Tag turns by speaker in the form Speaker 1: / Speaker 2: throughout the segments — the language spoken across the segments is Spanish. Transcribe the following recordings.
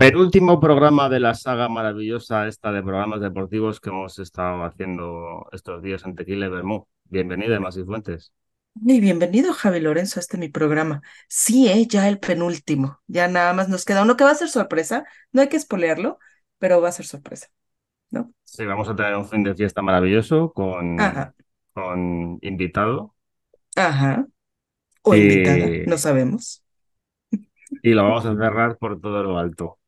Speaker 1: penúltimo programa de la saga maravillosa esta de programas deportivos que hemos estado haciendo estos días en Tequila y Bermú. Bienvenida, Masi Fuentes.
Speaker 2: Y bienvenido, Javi Lorenzo, a este mi programa. Sí, ¿eh? ya el penúltimo. Ya nada más nos queda uno que va a ser sorpresa. No hay que espolearlo, pero va a ser sorpresa. ¿no?
Speaker 1: Sí, vamos a tener un fin de fiesta maravilloso con, con invitado.
Speaker 2: Ajá. O invitada, no sabemos.
Speaker 1: Y lo vamos a cerrar por todo lo alto.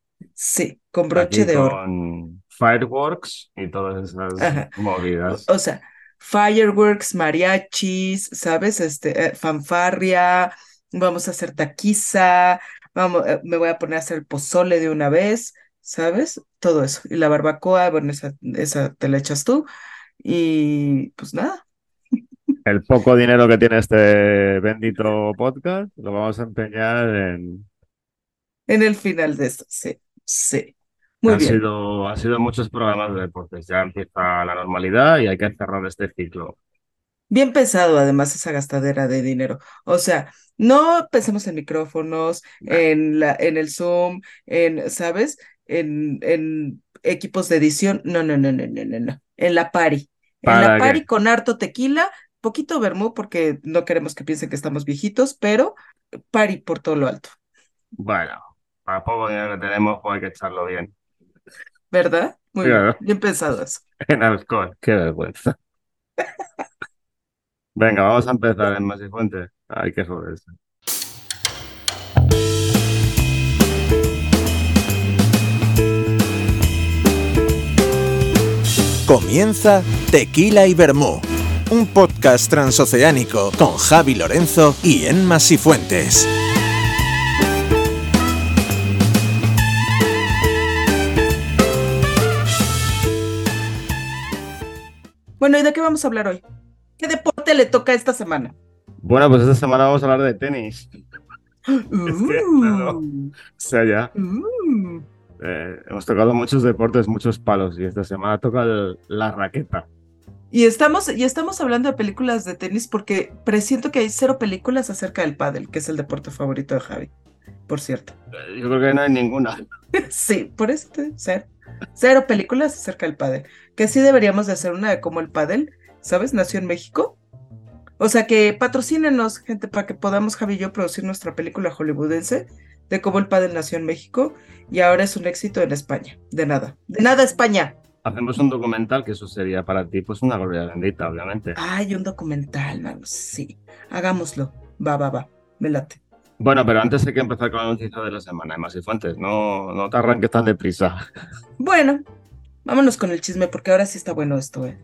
Speaker 2: Sí, con broche de oro.
Speaker 1: Con fireworks y todas esas movidas.
Speaker 2: O sea, fireworks, mariachis, ¿sabes? Este, eh, fanfarria, vamos a hacer taquiza, vamos, eh, me voy a poner a hacer pozole de una vez, ¿sabes? Todo eso. Y la barbacoa, bueno, esa, esa te la echas tú. Y pues nada,
Speaker 1: el poco dinero que tiene este bendito podcast lo vamos a empeñar en...
Speaker 2: En el final de esto, sí, sí. Muy
Speaker 1: han
Speaker 2: bien.
Speaker 1: Sido, han sido muchos programas de deportes, ya empieza la normalidad y hay que cerrar este ciclo.
Speaker 2: Bien pesado, además, esa gastadera de dinero. O sea, no pensemos en micrófonos, en, la, en el Zoom, en, ¿sabes? En, en equipos de edición. No, no, no, no, no, no, no. En la pari. En la pari con harto tequila poquito vermú porque no queremos que piensen que estamos viejitos, pero pari por todo lo alto.
Speaker 1: Bueno, para poco dinero que tenemos, pues hay que echarlo bien.
Speaker 2: ¿Verdad? Muy bien, bien pensado eso.
Speaker 1: En alcohol, qué vergüenza. Venga, vamos a empezar en Fuente. Hay que joderse.
Speaker 3: Comienza Tequila y Vermú un podcast transoceánico con Javi Lorenzo y Enma Sifuentes.
Speaker 2: Bueno, ¿y de qué vamos a hablar hoy? ¿Qué deporte le toca esta semana?
Speaker 1: Bueno, pues esta semana vamos a hablar de tenis. Uh. o sea, ya. Uh. Eh, hemos tocado muchos deportes, muchos palos, y esta semana toca la raqueta.
Speaker 2: Y estamos, y estamos hablando de películas de tenis porque presiento que hay cero películas acerca del pádel, que es el deporte favorito de Javi, por cierto.
Speaker 1: Yo creo que no hay ninguna.
Speaker 2: sí, por eso cero. Cero películas acerca del pádel. Que sí deberíamos de hacer una de cómo el pádel, ¿sabes? Nació en México. O sea que patrocínenos, gente, para que podamos Javi y yo producir nuestra película hollywoodense de cómo el pádel nació en México y ahora es un éxito en España. De nada. De nada, España
Speaker 1: hacemos un documental, que eso sería para ti pues una gloria bendita, obviamente.
Speaker 2: Ay, un documental, vamos, sí. Hagámoslo. Va, va, va. Me late.
Speaker 1: Bueno, pero antes hay que empezar con la noticia de la semana, más y fuentes. No, no te arranques tan deprisa.
Speaker 2: Bueno, vámonos con el chisme, porque ahora sí está bueno esto, ¿eh?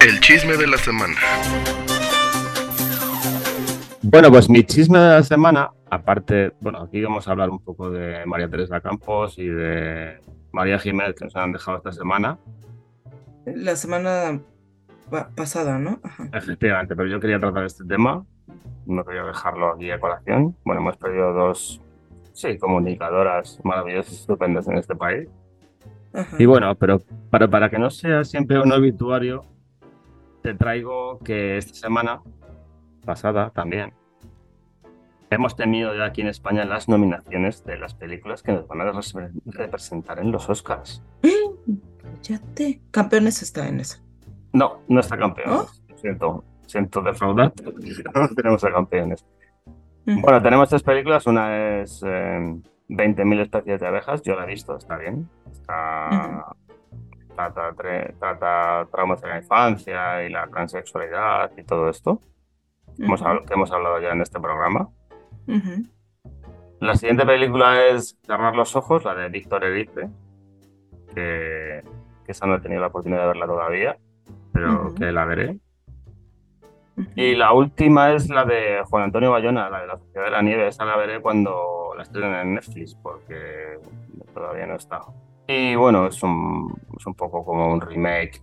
Speaker 3: El chisme de la semana.
Speaker 1: Bueno, pues mi chisme de la semana, aparte, bueno, aquí vamos a hablar un poco de María Teresa Campos y de María Jiménez que nos han dejado esta semana.
Speaker 2: La semana pasada, ¿no?
Speaker 1: Efectivamente, pero yo quería tratar este tema, no quería dejarlo aquí a colación. Bueno, hemos perdido dos, sí, comunicadoras maravillosas, estupendas en este país. Y bueno, pero para, para que no sea siempre un obituario, te traigo que esta semana pasada también. Hemos tenido ya aquí en España las nominaciones de las películas que nos van a representar en los Oscars.
Speaker 2: te Campeones está en eso.
Speaker 1: No, no está campeón. Siento, siento defraudar, no tenemos a campeones. Bueno, tenemos tres películas. Una es 20.000 em, especies de abejas. Yo la he visto, está bien. Está, trata, trata traumas de la infancia y la transexualidad y todo esto que hemos hablado ya en este programa. La siguiente película es Cerrar los ojos, la de Víctor Erice, que, que, esa no he tenido la oportunidad de verla todavía, pero que la veré. Y la última es la de Juan Antonio Bayona, la de la Sociedad de la Nieve. Esa la veré cuando la estrenen en Netflix, porque todavía no está. Y bueno, es un, es un poco como un remake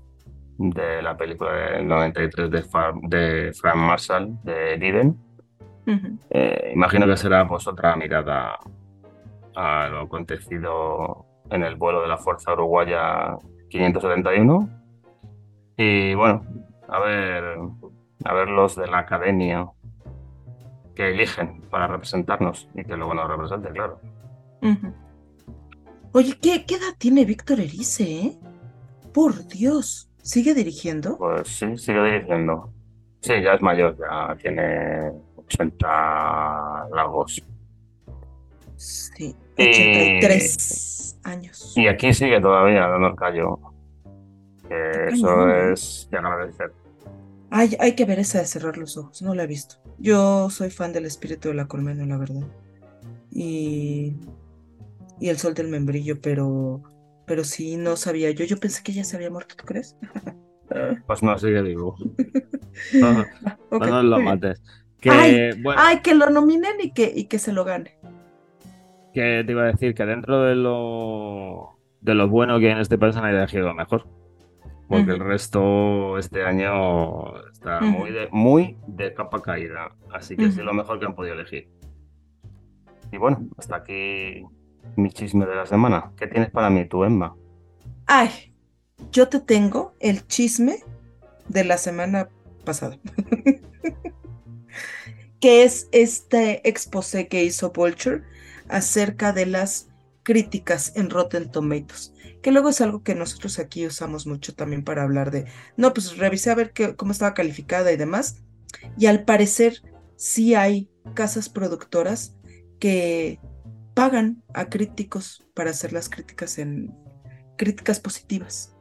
Speaker 1: de la película del 93 de, de Frank Marshall, de Diden. Eh, imagino que será pues otra mirada a lo acontecido en el vuelo de la Fuerza Uruguaya 571. Y bueno, a ver, a ver los de la academia que eligen para representarnos y que luego nos represente, claro.
Speaker 2: Oye, ¿qué, ¿qué, edad tiene Víctor Erice, eh? Por Dios, ¿sigue dirigiendo?
Speaker 1: Pues sí, sigue dirigiendo. Sí, ya es mayor, ya tiene 80 largos.
Speaker 2: Sí, 83 años.
Speaker 1: Y aquí sigue todavía dando el callo. eso es de agradecer.
Speaker 2: Hay, hay que ver esa de cerrar los ojos, no la he visto. Yo soy fan del espíritu de la colmena, la verdad. Y, y el sol del membrillo, pero, pero sí, no sabía yo. Yo pensé que ya se había muerto, ¿tú crees?
Speaker 1: pues no, sigue vivo. no, no lo mates.
Speaker 2: Que, ay, ay, que lo nominen y que, y que se lo gane.
Speaker 1: Que te iba a decir que dentro de lo de lo bueno que hay en este país han elegido lo mejor porque el resto este año está muy, de, muy de capa caída. Así que es lo mejor que han podido elegir. Y bueno, hasta aquí mi chisme de la semana. ¿Qué tienes para mí, tú, Emma?
Speaker 2: Ay, yo te tengo el chisme de la semana pasada. que es este exposé que hizo Vulture acerca de las críticas en Rotten Tomatoes que luego es algo que nosotros aquí usamos mucho también para hablar de, no, pues revisé a ver qué, cómo estaba calificada y demás, y al parecer sí hay casas productoras que pagan a críticos para hacer las críticas en críticas positivas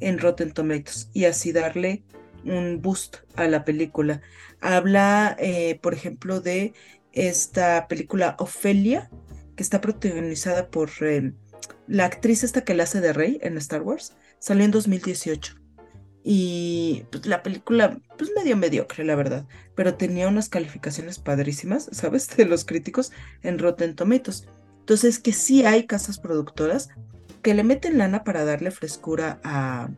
Speaker 2: en Rotten Tomatoes y así darle un boost a la película. Habla, eh, por ejemplo, de esta película Ofelia, que está protagonizada por eh, la actriz esta que la hace de Rey en Star Wars salió en 2018. Y pues, la película, pues medio mediocre, la verdad, pero tenía unas calificaciones padrísimas, ¿sabes? De los críticos en Rotten Tomatoes. Entonces, que sí hay casas productoras que le meten lana para darle frescura a,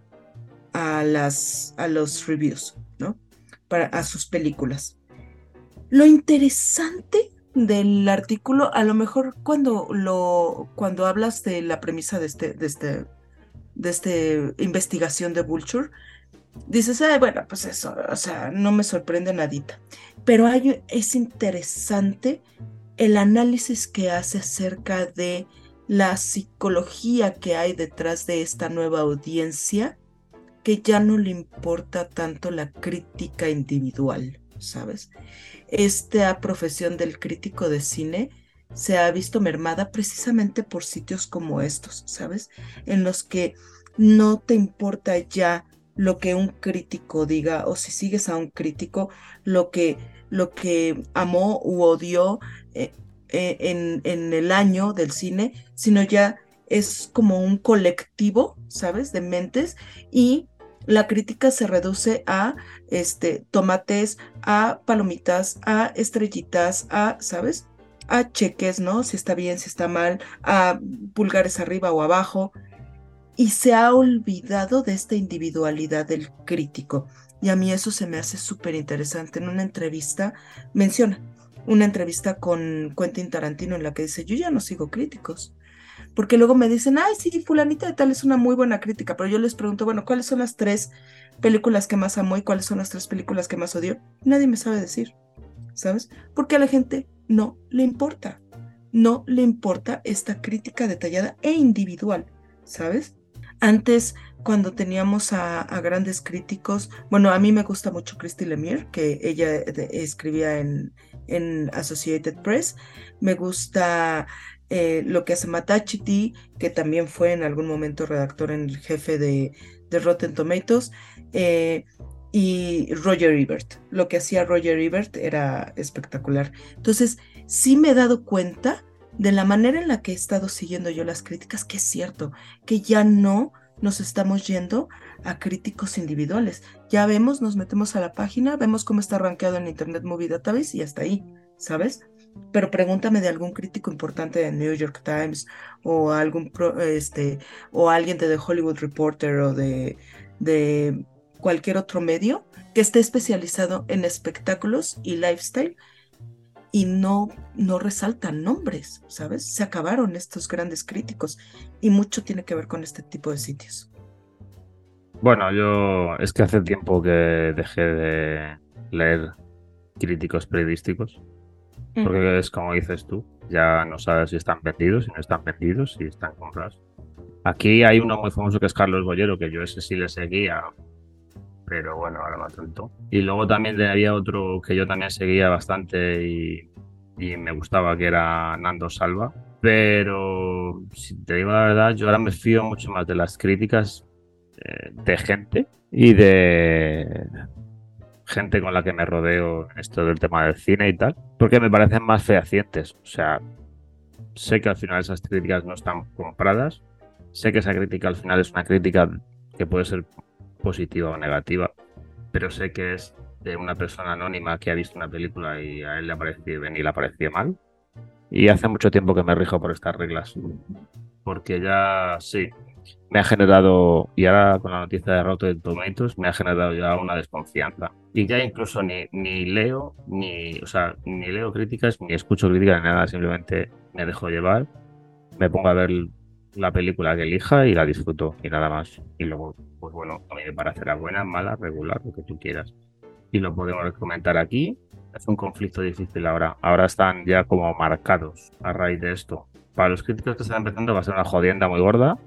Speaker 2: a, las, a los reviews, ¿no? Para, a sus películas. Lo interesante del artículo, a lo mejor cuando lo cuando hablas de la premisa de este de este de este investigación de Vulture, dices, Ay, bueno, pues eso, o sea, no me sorprende nadita. Pero hay, es interesante el análisis que hace acerca de la psicología que hay detrás de esta nueva audiencia, que ya no le importa tanto la crítica individual, ¿sabes? esta profesión del crítico de cine se ha visto mermada precisamente por sitios como estos, ¿sabes? En los que no te importa ya lo que un crítico diga o si sigues a un crítico, lo que, lo que amó u odió eh, eh, en, en el año del cine, sino ya es como un colectivo, ¿sabes? De mentes y la crítica se reduce a este, tomates, a palomitas, a estrellitas, a, ¿sabes? A cheques, ¿no? Si está bien, si está mal, a pulgares arriba o abajo. Y se ha olvidado de esta individualidad del crítico. Y a mí eso se me hace súper interesante. En una entrevista menciona una entrevista con Quentin Tarantino en la que dice, yo ya no sigo críticos porque luego me dicen, ay, sí, fulanita de tal es una muy buena crítica, pero yo les pregunto, bueno, ¿cuáles son las tres películas que más amo y cuáles son las tres películas que más odio? Nadie me sabe decir, ¿sabes? Porque a la gente no le importa, no le importa esta crítica detallada e individual, ¿sabes? Antes, cuando teníamos a, grandes críticos, bueno, a mí me gusta mucho Christy Lemire, que ella escribía en, en Associated Press, me gusta eh, lo que hace Matachiti, que también fue en algún momento redactor en el jefe de, de Rotten Tomatoes, eh, y Roger Ebert. Lo que hacía Roger Ebert era espectacular. Entonces, sí me he dado cuenta de la manera en la que he estado siguiendo yo las críticas, que es cierto, que ya no nos estamos yendo a críticos individuales. Ya vemos, nos metemos a la página, vemos cómo está rankeado en Internet Movie Database y hasta ahí, ¿sabes? Pero pregúntame de algún crítico importante de New York Times o algún este o alguien de The Hollywood Reporter o de, de cualquier otro medio que esté especializado en espectáculos y lifestyle y no no resaltan nombres, ¿sabes? Se acabaron estos grandes críticos y mucho tiene que ver con este tipo de sitios.
Speaker 1: Bueno, yo es que hace tiempo que dejé de leer críticos periodísticos Porque es como dices tú, ya no sabes si están vendidos, si no están vendidos, si están comprados. Aquí hay uno muy famoso que es Carlos Bollero, que yo ese sí le seguía, pero bueno, ahora no tanto. Y luego también había otro que yo también seguía bastante y, me gustaba, que era Nando Salva. Pero si te digo la verdad, yo ahora me fío mucho más de las críticas eh, de gente y de gente con la que me rodeo esto del tema del cine y tal, porque me parecen más fehacientes. O sea, sé que al final esas críticas no están compradas, sé que esa crítica al final es una crítica que puede ser positiva o negativa, pero sé que es de una persona anónima que ha visto una película y a él le ha parecido bien y le ha parecido mal. Y hace mucho tiempo que me rijo por estas reglas. Porque ya sí, me ha generado, y ahora con la noticia de Rotten Tomatoes, me ha generado ya una desconfianza. Y ya incluso ni, ni leo, ni, o sea, ni leo críticas, ni escucho críticas, ni nada, simplemente me dejo llevar, me pongo a ver la película que elija y la disfruto, y nada más. Y luego, pues bueno, a mí me parecerá buena, mala, regular, lo que tú quieras. Y lo podemos comentar aquí. Es un conflicto difícil ahora. Ahora están ya como marcados a raíz de esto. Para los críticos que están empezando va a ser una jodienda muy gorda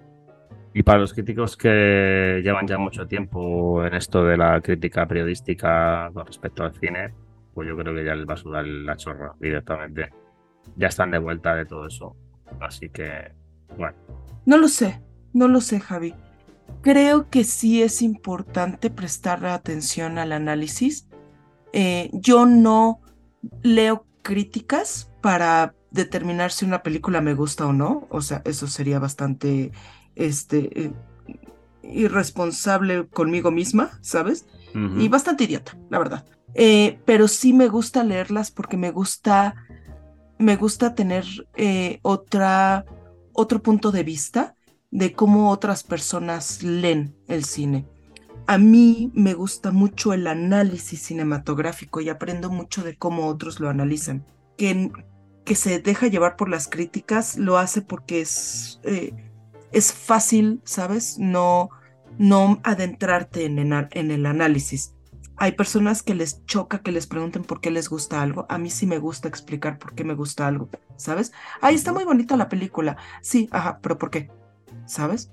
Speaker 1: y para los críticos que llevan ya mucho tiempo en esto de la crítica periodística con respecto al cine, pues yo creo que ya les va a sudar la chorra directamente. Ya están de vuelta de todo eso. Así que, bueno.
Speaker 2: No lo sé, no lo sé, Javi. Creo que sí es importante prestar atención al análisis. Eh, yo no leo críticas para determinar si una película me gusta o no. O sea, eso sería bastante este, eh, irresponsable conmigo misma, ¿sabes? Y bastante idiota, la verdad. Eh, pero sí me gusta leerlas porque me gusta, me gusta tener eh, otra, otro punto de vista de cómo otras personas leen el cine. A mí me gusta mucho el análisis cinematográfico y aprendo mucho de cómo otros lo analizan. Que, que se deja llevar por las críticas lo hace porque es es fácil, ¿sabes? No, no adentrarte en, en, el análisis. Hay personas que les choca que les pregunten por qué les gusta algo. A mí sí me gusta explicar por qué me gusta algo, ¿sabes? Ahí está muy bonita la película. Sí, ajá, pero ¿por qué? ¿Sabes?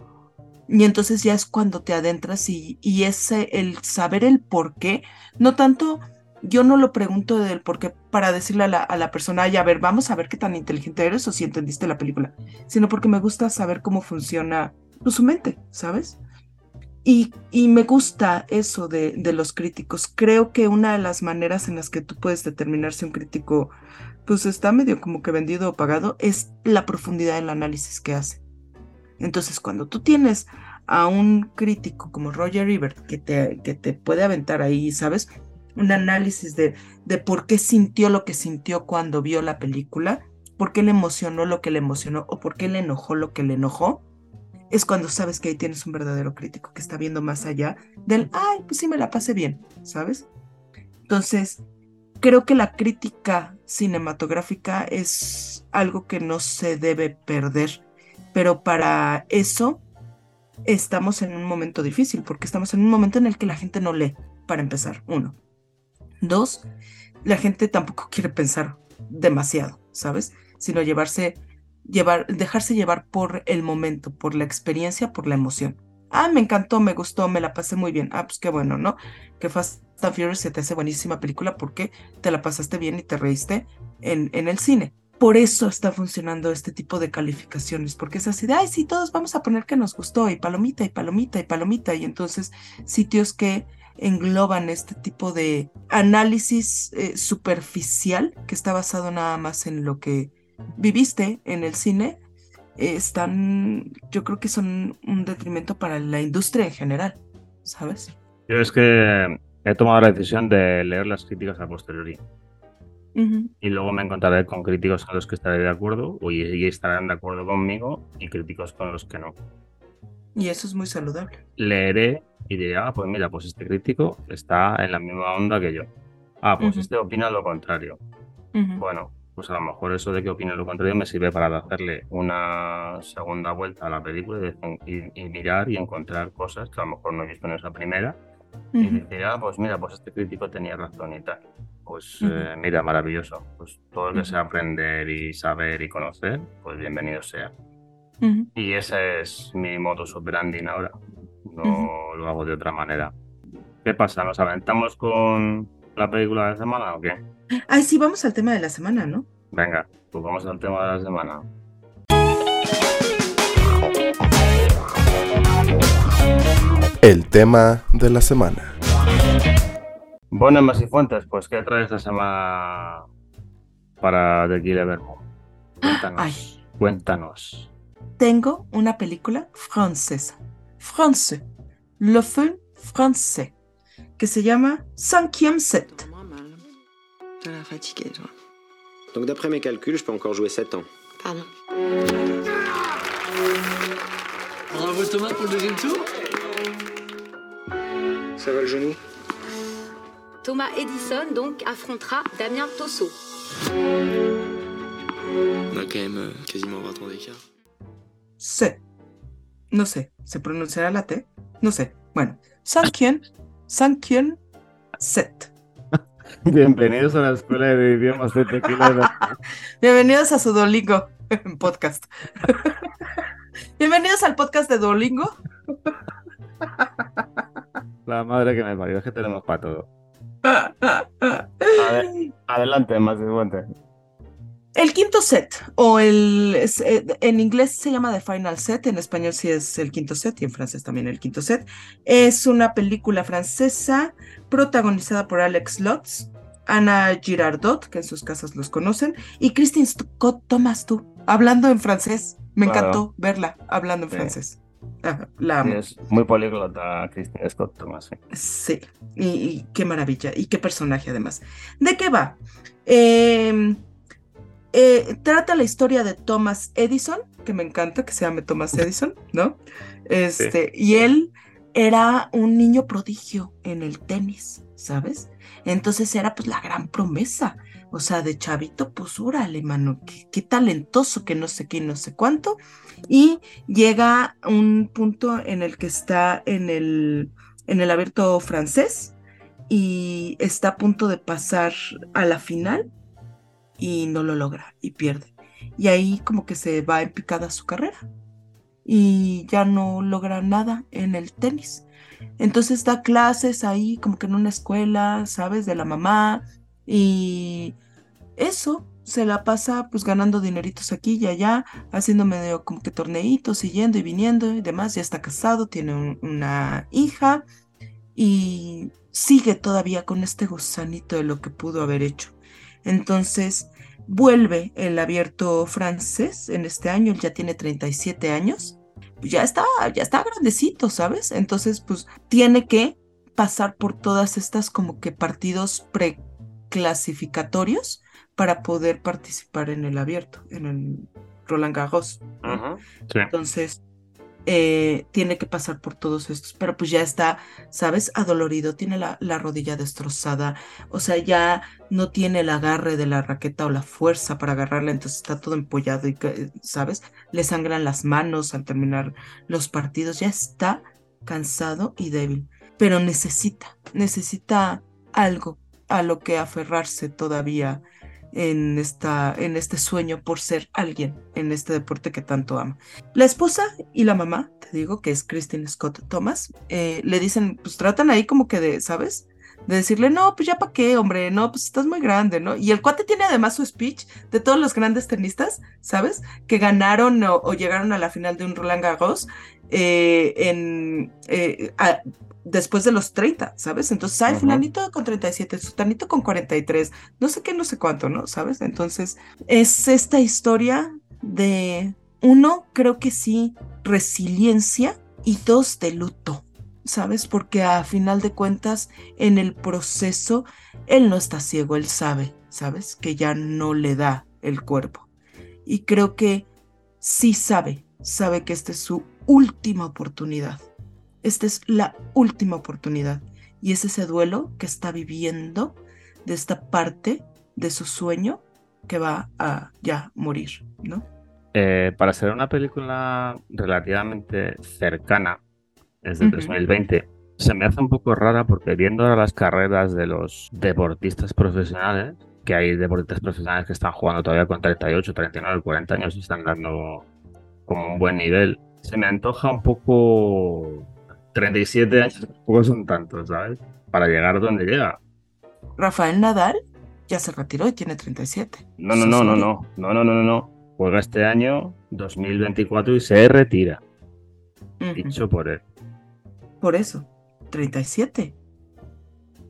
Speaker 2: Y entonces ya es cuando te adentras y, y ese, el saber el por qué, no tanto yo no lo pregunto del por qué para decirle a la, a la persona, ay, a ver, vamos a ver qué tan inteligente eres o si entendiste la película, sino porque me gusta saber cómo funciona pues, su mente, ¿sabes? Y, y me gusta eso de, de, los críticos. Creo que una de las maneras en las que tú puedes determinar si un crítico pues está medio como que vendido o pagado es la profundidad del análisis que hace. Entonces, cuando tú tienes a un crítico como Roger Ebert que te, que te puede aventar ahí, ¿sabes? Un análisis de, de por qué sintió lo que sintió cuando vio la película, por qué le emocionó lo que le emocionó o por qué le enojó lo que le enojó, es cuando sabes que ahí tienes un verdadero crítico que está viendo más allá del, ay, pues sí me la pasé bien, ¿sabes? Entonces, creo que la crítica cinematográfica es algo que no se debe perder, pero para eso estamos en un momento difícil, porque estamos en un momento en el que la gente no lee, para empezar, uno. Dos, la gente tampoco quiere pensar demasiado, ¿sabes? Sino llevarse, llevar, dejarse llevar por el momento, por la experiencia, por la emoción. Ah, me encantó, me gustó, me la pasé muy bien. Ah, pues qué bueno, ¿no? Que Fast and Furious se te hace buenísima película porque te la pasaste bien y te reíste en, en el cine. Por eso está funcionando este tipo de calificaciones, porque es así de, ay, sí, todos vamos a poner que nos gustó, y palomita, y palomita, y palomita, y entonces sitios que engloban este tipo de análisis eh, superficial que está basado nada más en lo que viviste en el cine, eh, están, yo creo que son un detrimento para la industria en general, ¿sabes?
Speaker 1: Yo es que he tomado la decisión de leer las críticas a posteriori. Y luego me encontraré con críticos con los que estaré de acuerdo y estarán de acuerdo conmigo y críticos con los que no.
Speaker 2: Y eso es muy saludable.
Speaker 1: Leeré y diré, ah, pues mira, pues este crítico está en la misma onda que yo. Ah, pues este opina lo contrario. Bueno, pues a lo mejor eso de que opine lo contrario me sirve para hacerle una segunda vuelta a la película y, mirar y encontrar cosas que a lo mejor no he visto en esa primera. Y decir, ah, pues mira, pues este crítico tenía razón y tal. pues eh, mira, maravilloso. Pues todo lo que sea aprender y saber y conocer, pues bienvenido sea. Y ese es mi modus operandi ahora. No lo hago de otra manera. ¿Qué pasa? ¿Nos aventamos con la película de la semana o qué?
Speaker 2: Ay, sí, vamos al tema de la semana, ¿no?
Speaker 1: Venga, pues vamos al tema de la semana.
Speaker 3: El tema de la semana.
Speaker 1: Bueno, más y fuentes, pues ¿qué trae esta semana para The Killer Cuéntanos. Cuéntanos.
Speaker 2: Tengo una película francesa. Français. Le film français. Que se llama Cinquième Set.
Speaker 4: T'as l'air fatigué, toi. Donc d'après mes calculs, je peux encore jouer 7 ans.
Speaker 5: Pardon.
Speaker 6: Bravo Thomas pour le deuxième tour?
Speaker 4: Ça va le genou?
Speaker 5: Thomas Edison donc affrontera Damien Tosso.
Speaker 6: On a quand même euh, quasiment 20 ans d'écart.
Speaker 2: Se. No sé, ¿se pronunciará la T? No sé. Bueno, Sankien, Sankien Set.
Speaker 1: Bienvenidos a la escuela de idiomas de Tequila.
Speaker 2: Bienvenidos a su Duolingo podcast. Bienvenidos al podcast de Duolingo.
Speaker 1: La madre que me parió, es que tenemos para todo. adelante, más adelante.
Speaker 2: El quinto set, o el eh, en inglés se llama The Final Set, en español sí es el quinto set y en francés también el quinto set, es una película francesa protagonizada por Alex Lutz, Ana Girardot, que en sus casas los conocen, y Christine Scott Thomas, tú, hablando en francés. Me encantó verla hablando en francés. la amo.
Speaker 1: es muy políglota Christine Scott Thomas.
Speaker 2: Sí, y, qué maravilla, y qué personaje además. ¿De qué va? Em, eh, trata la historia de Thomas Edison, que me encanta que se llame Thomas Edison, ¿no? Este, Y él era un niño prodigio en el tenis, ¿sabes? Entonces era pues la gran promesa. O sea, de chavito, pues órale, mano, qué, qué talentoso, que no sé qué, no sé cuánto. Y llega un punto en el que está en el, en el abierto francés y está a punto de pasar a la final y no lo logra y pierde. Y ahí como que se va en picada su carrera y ya no logra nada en el tenis. Entonces da clases ahí como que en una escuela, ¿sabes? De la mamá y eso se la pasa pues ganando dineritos aquí y allá, haciendo medio como que torneitos y yendo y viniendo y demás. Ya está casado, tiene una hija y sigue todavía con este gusanito de lo que pudo haber hecho. Entonces vuelve el abierto francés en este año, él ya tiene 37 años, ya está, ya está grandecito, ¿sabes? Entonces pues tiene que pasar por todas estas como que partidos preclasificatorios para poder participar en el abierto, en el Roland Garros. Entonces, eh, tiene que pasar por todos estos, pero pues ya está, ¿sabes? Adolorido, tiene la, la, rodilla destrozada, o sea, ya no tiene el agarre de la raqueta o la fuerza para agarrarla, entonces está todo empollado y, ¿sabes? Le sangran las manos al terminar los partidos, ya está cansado y débil, pero necesita, necesita algo a lo que aferrarse todavía en, esta, en este sueño por ser alguien en este deporte que tanto ama. La esposa y la mamá, te digo, que es Christine Scott Thomas, eh, le dicen, pues tratan ahí como que de, ¿sabes? De decirle, no, pues ya para qué, hombre, no, pues estás muy grande, ¿no? Y el cuate tiene además su speech de todos los grandes tenistas, ¿sabes? Que ganaron o, llegaron a la final de un Roland Garros eh, en, eh, después de los 30, ¿sabes? Entonces, hay fulanito con 37, sutanito con 43, no sé qué, no sé cuánto, ¿no? ¿Sabes? Entonces, es esta historia de, uno, creo que sí, resiliencia y dos, de luto, ¿sabes? Porque a final de cuentas, en el proceso, él no está ciego, él sabe, ¿sabes? Que ya no le da el cuerpo. Y creo que sí sabe, sabe que esta es su última oportunidad esta es la última oportunidad y es ese duelo que está viviendo de esta parte de su sueño que va a ya morir, ¿no?
Speaker 1: Eh, para ser una película relativamente cercana, es de 2020, se me hace un poco rara porque viendo ahora las carreras de los deportistas profesionales, que hay deportistas profesionales que están jugando todavía con 38, 39, 40 años y están dando como un buen nivel, se me antoja un poco 37 años, tampoco son tantos, ¿sabes? Para llegar donde llega.
Speaker 2: Rafael Nadal ya se retiró y tiene 37.
Speaker 1: No, no, no, no, no, no, no, no, no, no. Juega este año 2024 y se retira. Dicho por él.
Speaker 2: Por eso, 37.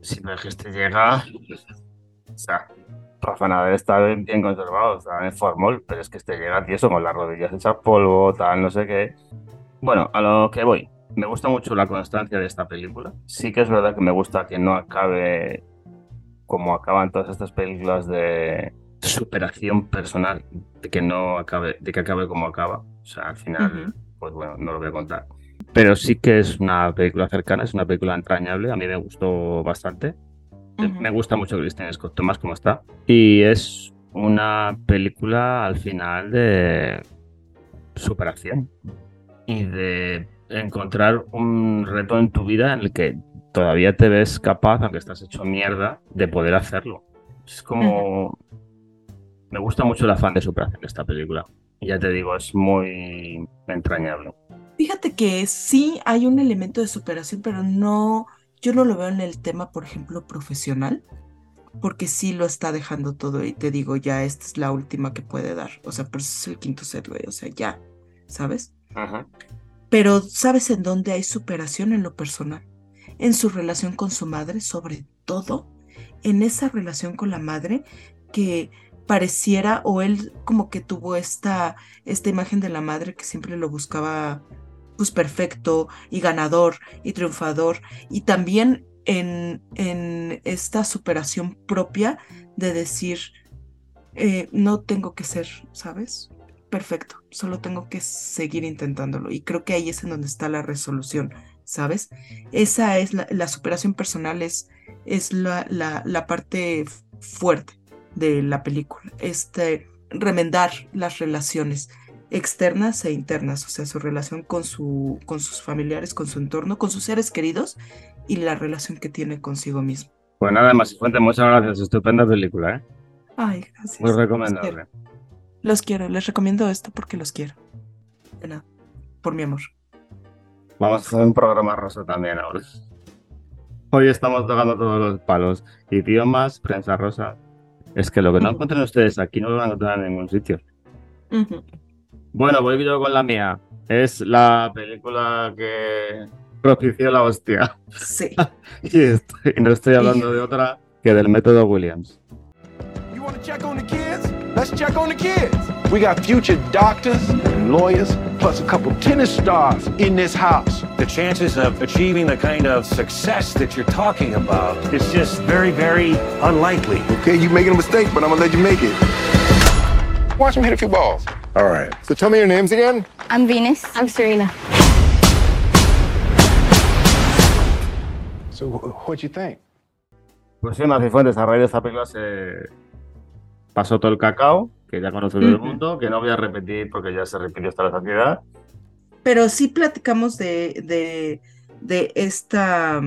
Speaker 1: Si no es que este llega. O sea, Rafa Nadal está bien, bien conservado, está en formol, pero es que este llega tieso con las rodillas hechas polvo, tal, no sé qué. Bueno, a lo que voy. Me gusta mucho la constancia de esta película. Sí que es verdad que me gusta que no acabe como acaban todas estas películas de superación personal, de que no acabe, de que acabe como acaba. O sea, al final, pues bueno, no lo voy a contar. Pero sí que es una película cercana, es una película entrañable. A mí me gustó bastante. Me gusta mucho Kristen Scott Thomas como está. Y es una película al final de superación y de encontrar un reto en tu vida en el que todavía te ves capaz, aunque estás hecho mierda, de poder hacerlo. Es como... Me gusta mucho el afán de superación de esta película. Y ya te digo, es muy entrañable.
Speaker 2: Fíjate que sí hay un elemento de superación, pero no, yo no lo veo en el tema, por ejemplo, profesional, porque sí lo está dejando todo y te digo, ya esta es la última que puede dar. O sea, pero es el quinto set, güey, o sea, ya, ¿sabes? Pero ¿sabes en dónde hay superación en lo personal? En su relación con su madre, sobre todo, en esa relación con la madre que pareciera o él como que tuvo esta, esta imagen de la madre que siempre lo buscaba pues perfecto y ganador y triunfador y también en, en esta superación propia de decir eh, no tengo que ser, ¿sabes? Perfecto, solo tengo que seguir intentándolo y creo que ahí es en donde está la resolución, ¿sabes? Esa es la, la superación personal, es, es la, la, la parte fuerte de la película, este remendar las relaciones externas e internas, o sea, su relación con, su, con sus familiares, con su entorno, con sus seres queridos y la relación que tiene consigo mismo.
Speaker 1: Pues nada más, Fuente, muchas gracias. Estupenda película, ¿eh?
Speaker 2: Ay, gracias.
Speaker 1: Muy recomendable.
Speaker 2: quiero, los quiero, les recomiendo esto porque los quiero. De nada, por mi amor.
Speaker 1: Vamos a hacer un programa rosa también ahora. Hoy estamos tocando todos los palos. Idiomas, prensa rosa. Es que lo que no encuentran ustedes aquí no lo van a encontrar en ningún sitio. Bueno, voy yo con la mía. Es la película que propició la hostia.
Speaker 2: Sí.
Speaker 1: Y, estoy- y no estoy hablando de otra que del método Williams.
Speaker 7: You want to check on the kids? Let's check on the kids. We got future doctors and lawyers, plus a couple tennis stars in this house.
Speaker 8: The chances of achieving the kind of success that you're talking about is just very, very unlikely.
Speaker 7: Okay, you're making a mistake, but I'm gonna let you make it. Watch him hit a few balls. All right. So tell me your names again.
Speaker 9: I'm Venus. I'm Serena.
Speaker 7: So what'd you think?
Speaker 1: Pues sí, Macifuentes, a raíz de esta película se pasó todo el cacao, que ya conoce todo el
Speaker 2: Ujú.
Speaker 1: mundo, que no voy a repetir porque ya se repitió hasta la saciedad.
Speaker 2: Pero sí platicamos de, de, de esta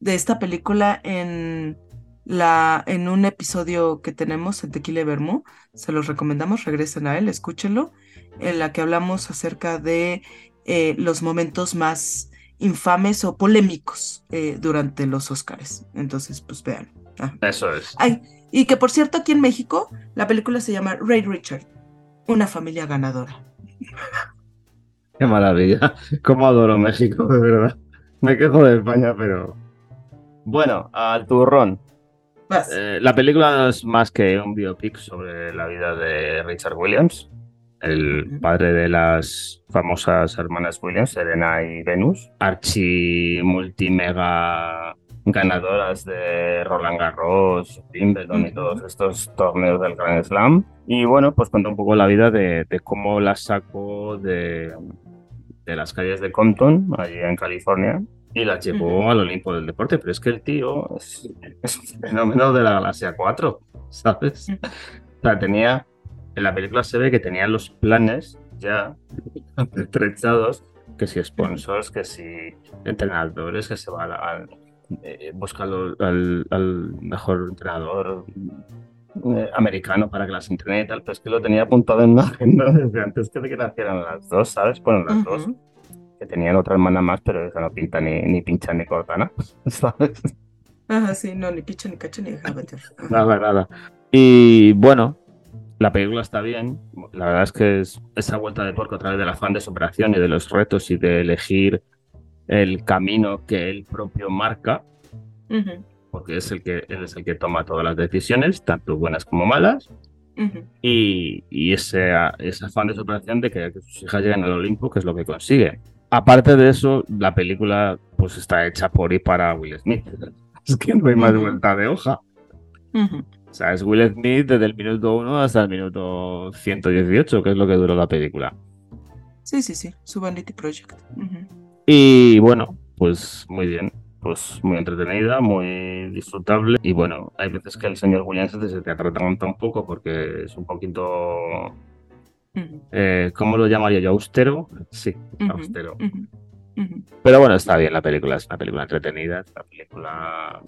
Speaker 2: de esta película en la en un episodio que tenemos en Tequila y Vermú. Se los recomendamos, regresen a él, escúchenlo, en la que hablamos acerca de eh, los momentos más infames o polémicos eh, durante los Oscars. Entonces, pues vean. Ah.
Speaker 1: Eso es.
Speaker 2: Ay, y que por cierto, aquí en México, la película se llama Ray Richard, una familia ganadora.
Speaker 1: Qué maravilla. Cómo adoro México, de verdad. Me quejo de España, pero. Bueno, al turrón. Eh, la película no es más que un biopic sobre la vida de Richard Williams, el padre de las famosas hermanas Williams, Serena y Venus, archi multimega ganadoras de Roland Garros, Wimbledon y todos estos torneos del Grand Slam. Y bueno, pues cuenta un poco la vida de, de cómo la sacó de, de las calles de Compton, allí en California, y la llevó al Olimpo del deporte. Pero es que el tío es, es un fenómeno de la Galaxia 4, ¿sabes? O sea, tenía, en la película se ve que tenía los planes ya estrechados que si sponsors, que si entrenadores, que se va al, eh, al, al, mejor entrenador eh, americano para que las entrene y tal, pero es que lo tenía apuntado en una agenda desde antes que, que nacieran las dos, ¿sabes? Bueno, las dos, que tenían otra hermana más, pero esa no pinta ni, ni pincha ni corta, ¿no? ¿sabes?
Speaker 2: Ajá, sí, no, ni pincha, ni cacha, ni
Speaker 1: Nada, nada. Y bueno, la película está bien. La verdad es que es esa vuelta de porco a través del afán de superación y de los retos y de elegir el camino que él propio marca, porque es el que él es el que toma todas las decisiones, tanto buenas como malas. Y, y ese, ese, afán de superación de que, sus hijas lleguen al Olimpo, que es lo que consigue. Aparte de eso, la película pues está hecha por y para Will Smith. Es que no hay más vuelta de hoja. O sea, es Will Smith desde el minuto 1 hasta el minuto 118, que es lo que duró la película.
Speaker 2: Sí, sí, sí, su Vanity Project.
Speaker 1: Y bueno, pues muy bien, pues muy entretenida, muy disfrutable. Y bueno, hay veces que el señor Williams se te atraganta un poco porque es un poquito. Eh, ¿Cómo lo llamaría yo? ¿Austero? Sí, austero. Pero bueno, está bien la película, es una película entretenida, es una película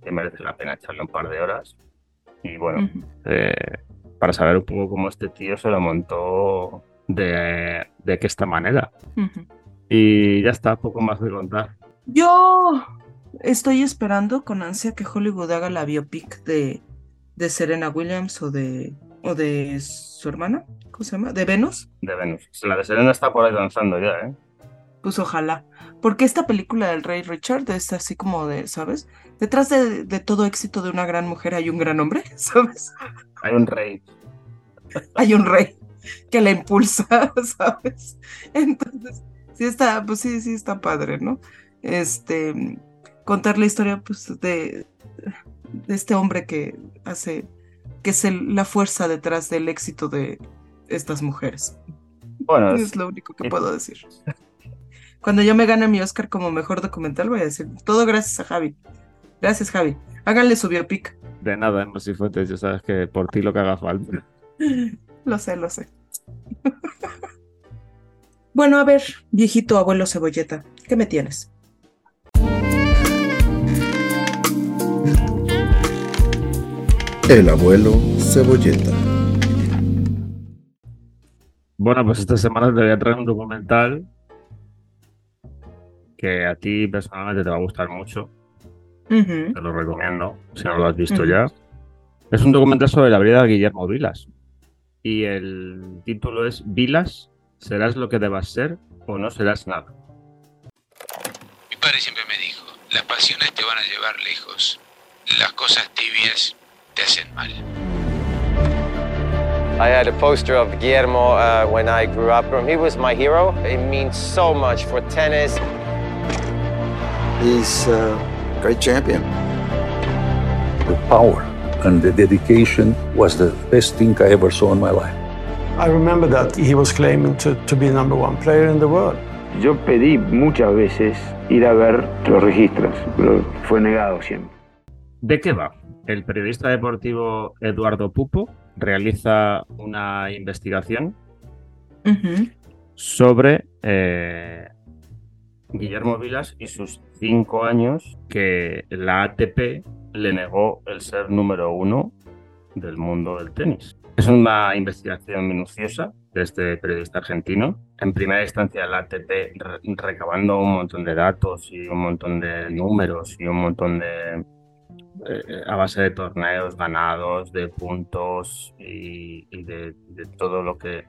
Speaker 1: que merece la pena echarle un par de horas. Y bueno, eh, para saber un poco cómo este tío se lo montó de, de esta manera. Y ya está, poco más de contar.
Speaker 2: Yo estoy esperando con ansia que Hollywood haga la biopic de, de Serena Williams o de, o de su hermana, ¿cómo se llama? ¿De Venus?
Speaker 1: De Venus. La de Serena está por ahí danzando ya, ¿eh?
Speaker 2: Pues ojalá. Porque esta película del Rey Richard es así como de, ¿sabes? Detrás de, todo éxito de una gran mujer hay un gran hombre, ¿sabes?
Speaker 1: Hay un rey.
Speaker 2: Hay un rey que la impulsa, ¿sabes? Entonces, sí está, pues sí, sí está padre, ¿no? Este, contar la historia, pues, de, de este hombre que hace, que es la fuerza detrás del éxito de estas mujeres. Bueno, es lo único que puedo decir. Cuando yo me gane mi Oscar como mejor documental, voy a decir todo gracias a Javi. Gracias, Javi. Háganle su biopic.
Speaker 1: De nada, si Fuentes, ya sabes que por ti lo que haga falta.
Speaker 2: lo sé, lo sé. bueno, a ver, viejito abuelo cebolleta, ¿qué me tienes?
Speaker 3: El abuelo cebolleta.
Speaker 1: Bueno, pues esta semana te voy a traer un documental que a ti personalmente te va a gustar mucho. Te lo recomiendo, si no lo has visto ya. Es un documental sobre la vida de Guillermo Vilas. Y el título es Vilas, serás lo que debas ser o no serás nada.
Speaker 10: Mi padre siempre me dijo, las pasiones te van a llevar lejos. Las cosas tibias te hacen mal.
Speaker 11: I had a poster of Guillermo uh, when I grew up. He was my hero. It means so much for tennis.
Speaker 12: He's a great champion.
Speaker 13: The power and the dedication was the best thing I ever saw in my life.
Speaker 14: I remember that he was claiming to, to be number one player in the world.
Speaker 15: Yo pedí muchas veces ir a ver los registros, pero fue negado siempre.
Speaker 1: ¿De qué va? El periodista deportivo Eduardo Pupo realiza una investigación uh -huh. sobre eh, Guillermo Vilas y sus cinco años que la ATP le negó el ser número uno del mundo del tenis. Es una investigación minuciosa de este periodista argentino. En primera instancia, la ATP recabando un montón de datos y un montón de números y un montón de. Eh, a base de torneos ganados, de puntos y, de, todo lo que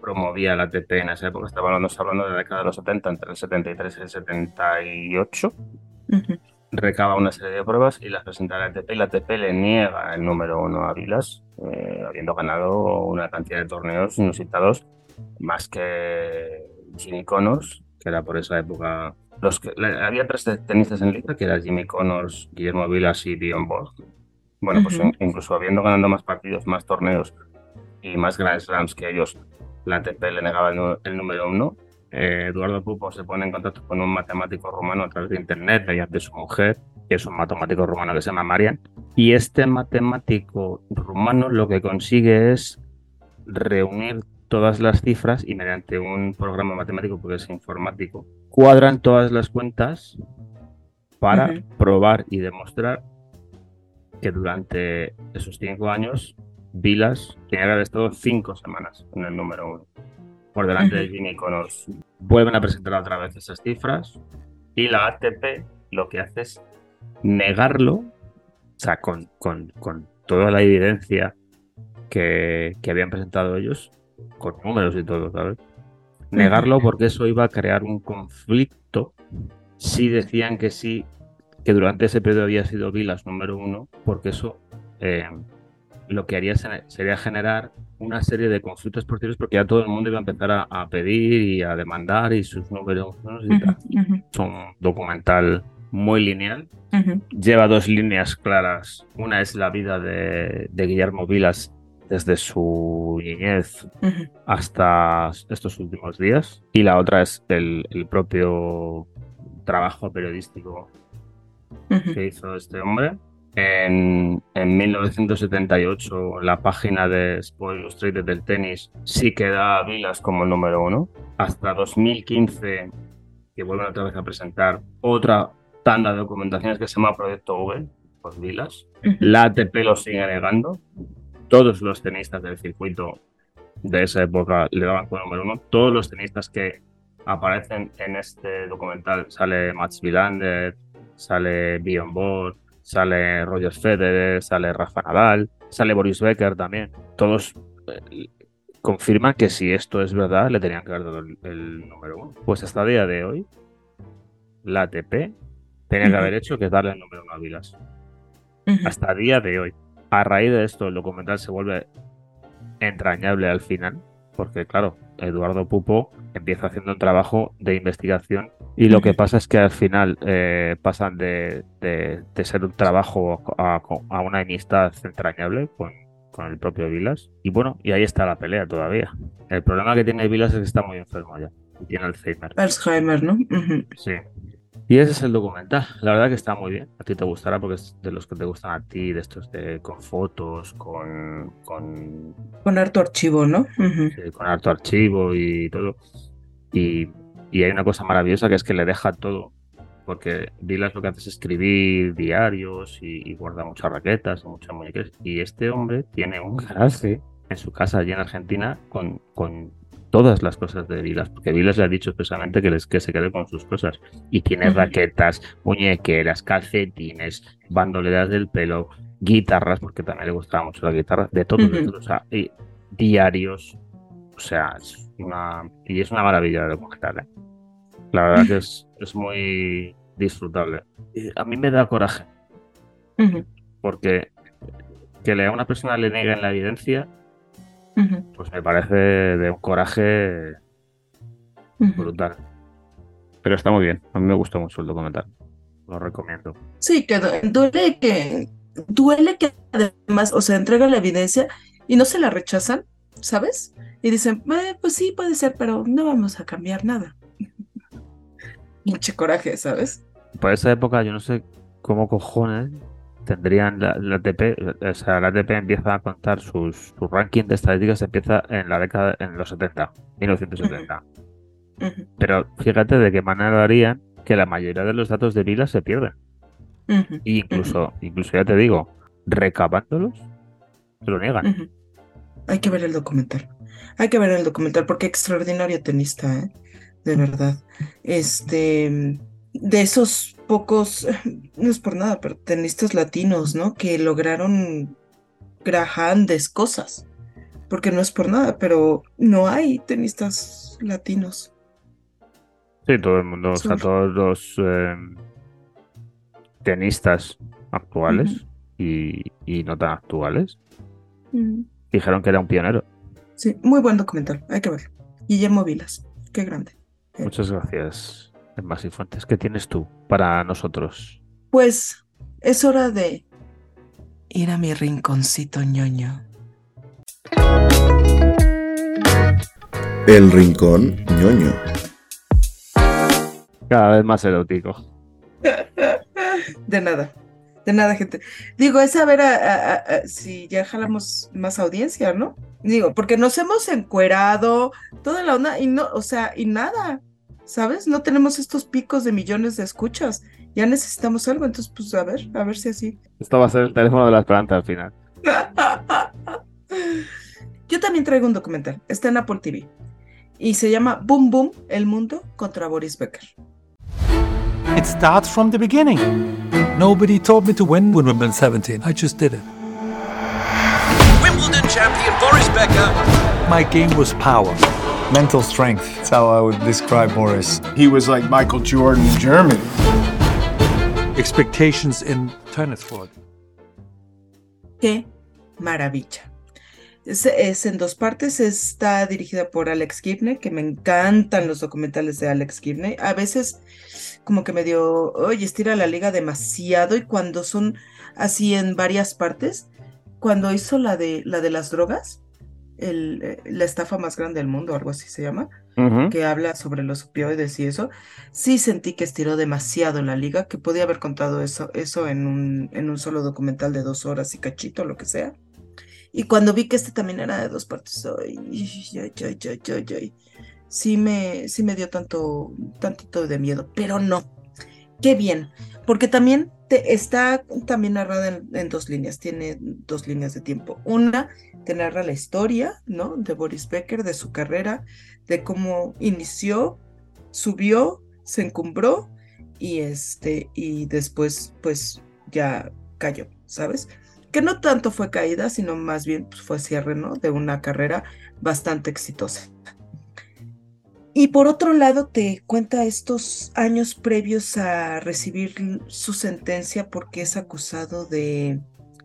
Speaker 1: promovía la ATP en esa época. Estábamos hablando de la década de los 70, entre el 73 y el 78. Uh -huh. Recaba una serie de pruebas y las presenta a la ATP y la ATP le niega el número uno a Vilas, eh, habiendo ganado una cantidad de torneos inusitados, más que Jimmy Connors, que era por esa época. Los que, había tres tenistas en lista, que eran Jimmy Connors, Guillermo Vilas y Bjorn Borg. Bueno, uh -huh. pues incluso habiendo ganado más partidos, más torneos y más Grand Slams que ellos, la ATP le negaba el, el número uno. Eh, Eduardo Pupo se pone en contacto con un matemático rumano a través de internet, mediante su mujer, que es un matemático rumano que se llama Marian. Y este matemático rumano lo que consigue es reunir todas las cifras y mediante un programa matemático, porque es informático, cuadran todas las cuentas para probar y demostrar que durante esos cinco años Vilas tenía que haber estado cinco semanas en el número uno. Por delante de Jimmy Connors. Vuelven a presentar otra vez esas cifras y la ATP lo que hace es negarlo, o sea, con, con, con toda la evidencia que, que, habían presentado ellos, con números y todo, ¿sabes? Negarlo porque eso iba a crear un conflicto si decían que sí, que durante ese periodo había sido Vilas número uno, porque eso eh, lo que haría sería generar una serie de conflictos posteriores porque ya todo el mundo iba a empezar a, pedir y a demandar y sus números son un documental muy lineal. Lleva dos líneas claras. Una es la vida de, Guillermo Vilas desde su niñez hasta estos últimos días. Y la otra es el, propio trabajo periodístico que hizo este hombre. En, en, 1978 la página de Sport Illustrated del tenis sí que da a Vilas como número uno. Hasta 2015 que vuelven otra vez a presentar otra tanda de documentaciones que se llama Proyecto V por Vilas. La ATP lo sigue negando. Todos los tenistas del circuito de esa época le daban como número uno. Todos los tenistas que aparecen en este documental sale Mats Wilander, sale Bjorn Borg, sale Roger Federer, sale Rafa Nadal, sale Boris Becker también. Todos eh, confirman que si esto es verdad, le tenían que haber dado el, número uno. Pues hasta el día de hoy, la ATP tenía que haber hecho que darle el número uno a Vilas. Hasta el día de hoy. A raíz de esto, el documental se vuelve entrañable al final, porque claro, Eduardo Pupo empieza haciendo un trabajo de investigación y lo que pasa es que al final eh, pasan de, ser un trabajo a, una amistad entrañable con, el propio Vilas. Y bueno, y ahí está la pelea todavía. El problema que tiene Vilas es que está muy enfermo ya. Y tiene Alzheimer.
Speaker 2: Alzheimer, ¿no?
Speaker 1: Sí. Y ese es el documental. La verdad que está muy bien. A ti te gustará porque es de los que te gustan a ti, de estos de con fotos, con. Con,
Speaker 2: con harto archivo, ¿no?
Speaker 1: sí, con harto archivo y todo. Y, y, hay una cosa maravillosa que es que le deja todo. Porque Vilas lo que hace es escribir diarios y, guarda muchas raquetas, muchas muñecas. Y este hombre tiene un garaje en su casa allí en Argentina con, con todas las cosas de Vilas, porque Vilas le ha dicho expresamente que, les, que se quede con sus cosas. Y tiene raquetas, muñequeras, calcetines, bandoleras del pelo, guitarras, porque también le gustaba mucho la guitarra, de todo, o sea, y diarios. O sea, es una, y es una maravilla de documental. ¿eh? La verdad que es, es muy disfrutable. a mí me da coraje, porque que a una persona le en la evidencia pues me parece de un coraje brutal. Pero está muy bien. A mí me gustó mucho el documental. Lo recomiendo.
Speaker 2: Sí, que duele que duele que además, o sea, entrega la evidencia y no se la rechazan, ¿sabes? Y dicen, eh, pues sí, puede ser, pero no vamos a cambiar nada. Mucho coraje, ¿sabes?
Speaker 1: Por esa época yo no sé cómo cojones tendrían la, ATP, o sea, la ATP empieza a contar sus, su ranking de estadísticas empieza en la década, en los 70, 1970. Pero fíjate de qué manera harían que la mayoría de los datos de Vila se pierden. incluso, incluso ya te digo, recabándolos, se lo niegan.
Speaker 2: Hay que ver el documental. Hay que ver el documental porque extraordinario tenista, ¿eh? De verdad. Este, de esos pocos, no es por nada, pero tenistas latinos, ¿no? Que lograron grandes cosas. Porque no es por nada, pero no hay tenistas latinos.
Speaker 1: Sí, todo el mundo, o sea, todos los eh, tenistas actuales y, no tan actuales dijeron que era un pionero.
Speaker 2: Sí, muy buen documental, hay que ver. Guillermo Vilas, qué grande.
Speaker 1: Muchas gracias más Fuentes, ¿qué tienes tú para nosotros?
Speaker 2: Pues es hora de ir a mi rinconcito ñoño.
Speaker 12: El rincón ñoño.
Speaker 1: Cada vez más erótico.
Speaker 2: De nada. De nada, gente. Digo, es a ver si ya jalamos más audiencia, ¿no? Digo, porque nos hemos encuerado, toda la onda, y no, o sea, y nada, ¿sabes? No tenemos estos picos de millones de escuchas. Ya necesitamos algo, entonces, pues a ver, a ver si así.
Speaker 1: Esto va a ser el teléfono de la planta al final.
Speaker 2: Yo también traigo un documental, está en Apple TV, y se llama Boom Boom, el mundo contra Boris Becker.
Speaker 16: It starts from the beginning. Nobody told me to win Wimbledon 17. I just did it.
Speaker 17: Wimbledon champion Boris Becker.
Speaker 16: My game was power.
Speaker 18: Mental strength. That's how I would describe Boris.
Speaker 19: He was like Michael Jordan in Germany.
Speaker 16: Expectations in tennis world.
Speaker 2: Qué maravilla. Es, es, en dos partes, está dirigida por Alex Gibney, que me encantan los documentales de Alex Gibney. A veces como que me dio, oye, estira la liga demasiado y cuando son así en varias partes, cuando hizo la de, la de las drogas, el, eh, la estafa más grande del mundo, algo así se llama, que habla sobre los opioides y eso, sí sentí que estiró demasiado la liga, que podía haber contado eso, eso en, un, en un solo documental de dos horas y cachito, lo que sea. Y cuando vi que este también era de dos partes, ay, ay, ay, ay, sí me, sí me dio tanto, tantito de miedo, pero no. Qué bien, porque también te, está también narrada en, dos líneas, tiene dos líneas de tiempo. Una, te narra la historia, ¿no? De Boris Becker, de su carrera, de cómo inició, subió, se encumbró y este, y después, pues, ya cayó, ¿sabes? Que no tanto fue caída, sino más bien pues, fue cierre, ¿no? De una carrera bastante exitosa. Y por otro lado, te cuenta estos años previos a recibir su sentencia porque es acusado de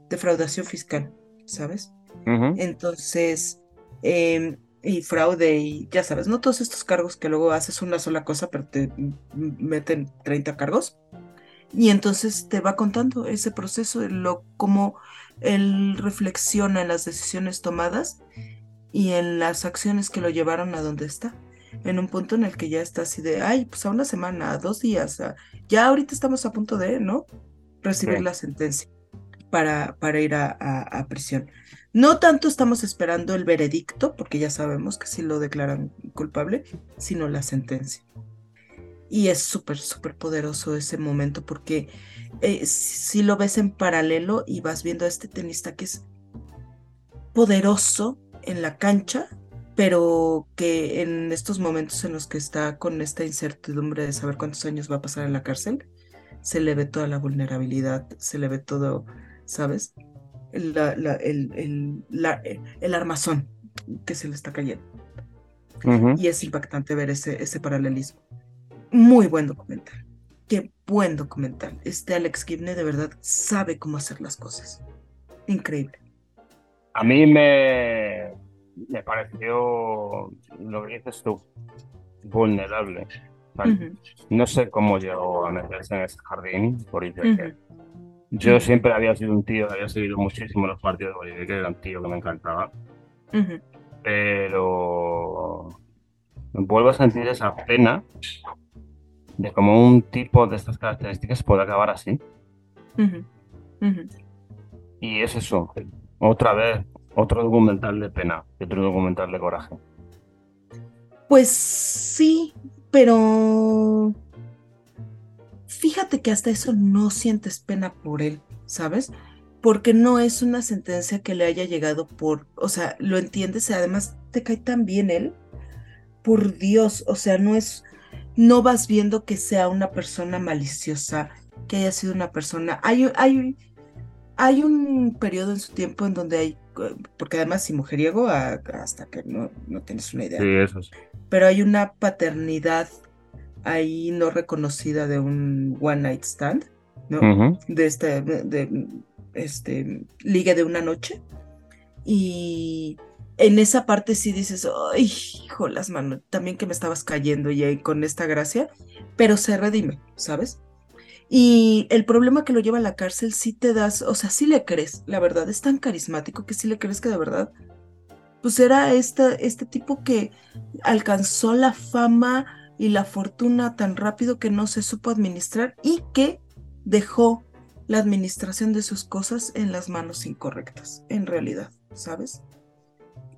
Speaker 2: defraudación fiscal, ¿sabes? Entonces, em, y fraude y ya sabes, ¿no? Todos estos cargos que luego haces una sola cosa, pero te meten 30 cargos. Y entonces te va contando ese proceso, lo, cómo él reflexiona en las decisiones tomadas y en las acciones que lo llevaron a donde está en un punto en el que ya está así de, ay, pues a una semana, a dos días, ya ahorita estamos a punto de, ¿no? Recibir la sentencia para, para ir a, prisión. No tanto estamos esperando el veredicto, porque ya sabemos que sí lo declaran culpable, sino la sentencia. Y es súper, súper poderoso ese momento porque eh, si lo ves en paralelo y vas viendo a este tenista que es poderoso en la cancha, pero que en estos momentos en los que está con esta incertidumbre de saber cuántos años va a pasar en la cárcel, se le ve toda la vulnerabilidad, se le ve todo, ¿sabes? el, el, armazón que se le está cayendo. Y es impactante ver ese, ese paralelismo. Muy buen documental. Qué buen documental. Este Alex Gibney de verdad sabe cómo hacer las cosas. Increíble.
Speaker 1: A mí me, me pareció lo que dices tú, vulnerable. No sé cómo llegó a meterse en ese jardín por Yo siempre había sido un tío, había seguido muchísimo los partidos de Bolivia, que era un tío que me encantaba. Pero vuelvo a sentir esa pena de cómo un tipo de estas características puede acabar así. Y es eso, otra vez, otro documental de pena otro documental de coraje.
Speaker 2: Pues sí, pero fíjate que hasta eso no sientes pena por él, ¿sabes? Porque no es una sentencia que le haya llegado por, o sea, lo entiendes, además te cae tan bien él. Por Dios, o sea, no es, no vas viendo que sea una persona maliciosa, que haya sido una persona. Hay, hay, hay un periodo en su tiempo en donde hay porque además si mujeriego hasta que no, no tienes una idea.
Speaker 1: Sí, eso sí.
Speaker 2: Pero hay una paternidad ahí no reconocida de un one night stand, ¿no? De este, de, este, ligue de una noche. Y en esa parte sí dices, ay, hijo, las manos, también que me estabas cayendo y ahí con esta gracia, pero se redime, ¿sabes? Y el problema que lo lleva a la cárcel sí te das, o sea, sí le crees, la verdad, es tan carismático que sí le crees que de verdad, pues era este, este tipo que alcanzó la fama y la fortuna tan rápido que no se supo administrar y que dejó la administración de sus cosas en las manos incorrectas, en realidad, ¿sabes?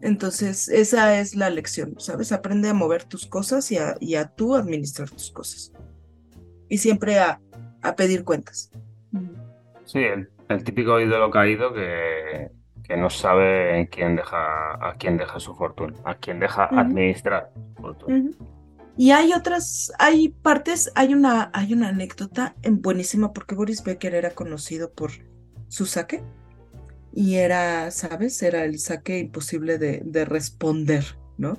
Speaker 2: Entonces, esa es la lección, ¿sabes? Aprende a mover tus cosas y a, y a tú administrar tus cosas. Y siempre a, a pedir cuentas.
Speaker 1: Sí, el, el típico ídolo caído que, que no sabe en quién deja, a quién deja su fortuna, a quién deja administrar su fortuna.
Speaker 2: Y hay otras, hay partes, hay una, hay una anécdota en- buenísima porque Boris Becker era conocido por su saque y era, ¿sabes? Era el saque imposible de, de responder, ¿no?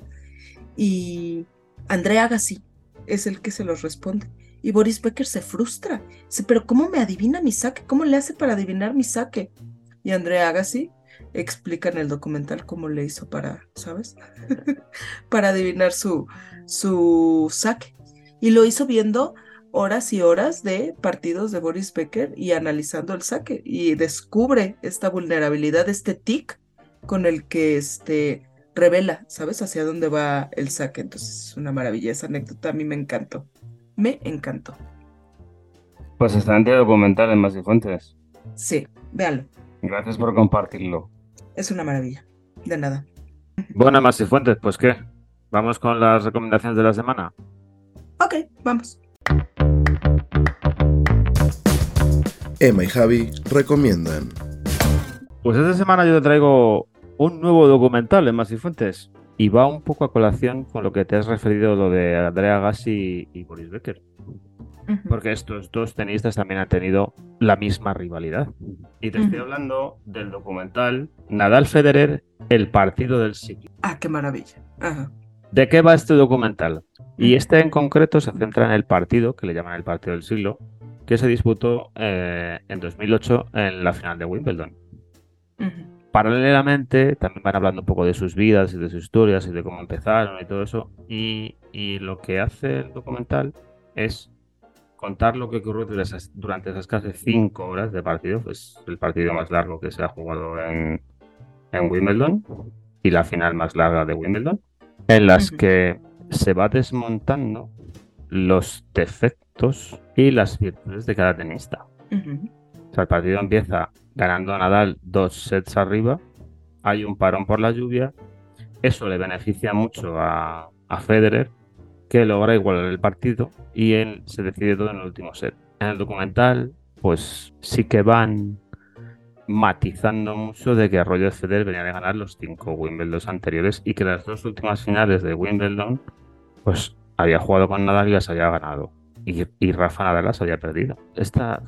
Speaker 2: Y Andrea Agassi es el que se los responde. Y Boris Becker se frustra. Dice, pero ¿cómo me adivina mi saque? ¿Cómo le hace para adivinar mi saque? Y Andrea Agassi explica en el documental cómo le hizo para, ¿sabes? para adivinar su, su saque. Y lo hizo viendo horas y horas de partidos de Boris Becker y analizando el saque. Y descubre esta vulnerabilidad, este tic con el que este, revela, ¿sabes? Hacia dónde va el saque. Entonces es una maravilla esa anécdota. A mí me encantó. Me encantó.
Speaker 1: Pues está en el documental en Más y Fuentes.
Speaker 2: Sí, véanlo.
Speaker 1: Gracias por compartirlo.
Speaker 2: Es una maravilla. De nada.
Speaker 1: Bueno, Más y Fuentes, pues qué. Vamos con las recomendaciones de la semana.
Speaker 2: Ok, vamos.
Speaker 12: Emma y Javi recomiendan.
Speaker 1: Pues esta semana yo te traigo un nuevo documental en Más y Fuentes. Y va un poco a colación con lo que te has referido, lo de Andrea Gassi y Boris Becker. Porque estos dos tenistas también han tenido la misma rivalidad. Y te estoy hablando del documental Nadal Federer, el partido del siglo.
Speaker 2: Ah, qué maravilla. Ajá.
Speaker 1: ¿De qué va este documental? Y este en concreto se centra en el partido, que le llaman el partido del siglo, que se disputó eh, en 2008 en la final de Wimbledon. Paralelamente, también van hablando un poco de sus vidas y de sus historias y de cómo empezaron y todo eso. Y, y lo que hace el documental es contar lo que ocurrió durante esas, durante esas casi cinco horas de partido. Es el partido más largo que se ha jugado en, en Wimbledon y la final más larga de Wimbledon, en las que se va desmontando los defectos y las virtudes de cada tenista.
Speaker 2: Ujú.
Speaker 1: O sea, el partido empieza ganando a Nadal dos sets arriba, hay un parón por la lluvia, eso le beneficia mucho a, a Federer, que logra igualar el partido y él se decide todo en el último set. En el documental, pues sí que van matizando mucho de que Roger Federer venía de ganar los cinco Wimbledon anteriores y que las dos últimas finales de Wimbledon, pues había jugado con Nadal y las había ganado. Y, y Rafa Nadal las había perdido. Esta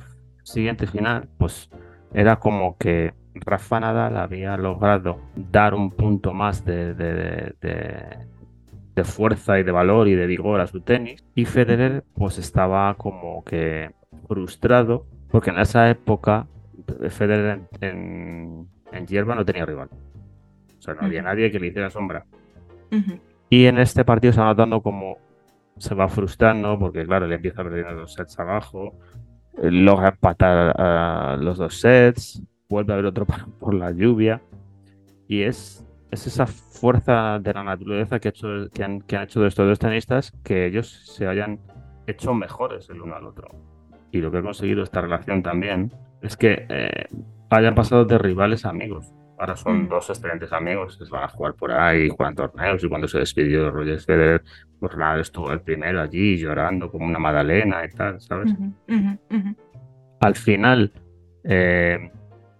Speaker 1: siguiente final, pues era como que Rafa Nadal había logrado dar un punto más de, de- de- de fuerza y de valor y de vigor a su tenis. Y Federer, pues estaba como que frustrado, porque en esa época Federer en, en, en hierba no tenía rival. O sea, no había nadie que le hiciera sombra. Y en este partido se va notando como se va frustrando, porque claro, le empieza perdiendo dos sets abajo, eh, logra empatar a los dos sets, vuelve a haber otro parón por la lluvia, y es, es esa fuerza de la naturaleza que, han, que han hecho de estos dos tenistas que ellos se hayan hecho mejores el uno al otro. Y lo que ha conseguido esta relación también es que eh, hayan pasado de rivales a amigos. Ahora son
Speaker 2: Mm.
Speaker 1: dos excelentes amigos que se van a jugar por ahí, juegan torneos. Y cuando se despidió de Roger Federer, pues nada, estuvo el primero allí llorando como una magdalena y tal, ¿sabes? Al final, eh,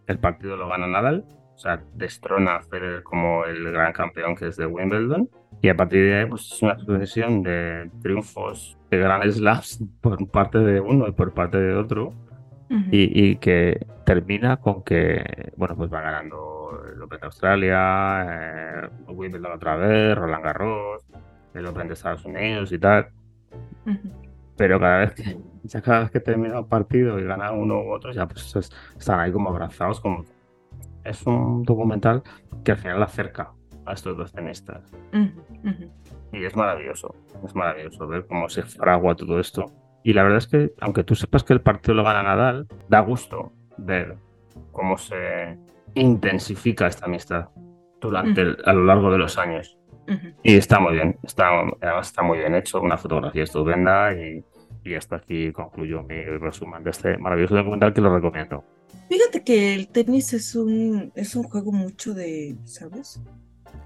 Speaker 1: el partido lo gana Nadal, o sea, destrona a Federer como el gran campeón que es de Wimbledon. Y a partir de ahí, pues es una sucesión de triunfos de Grand Slams por parte de uno y por parte de otro. Y, y que termina con que, bueno, pues va ganando el Open de Australia, eh, Wimbledon otra vez, Roland Garros, el Open de Estados Unidos y tal. Pero cada vez que, ya cada vez que termina un partido y gana uno u otro, ya pues es- están ahí como abrazados. Como... Es un documental que al final acerca a estos dos tenistas. Y es maravilloso, es maravilloso ver cómo se fragua todo esto. Y la verdad es que, aunque tú sepas que el partido lo gana Nadal, da gusto ver cómo se intensifica esta amistad durante el- a lo largo de los años. Y está muy bien, está, además está muy bien hecho, una fotografía estupenda y, y hasta aquí concluyo mi resumen de este maravilloso documental que lo recomiendo.
Speaker 2: Fíjate que el tenis es un, es un juego mucho de, ¿sabes?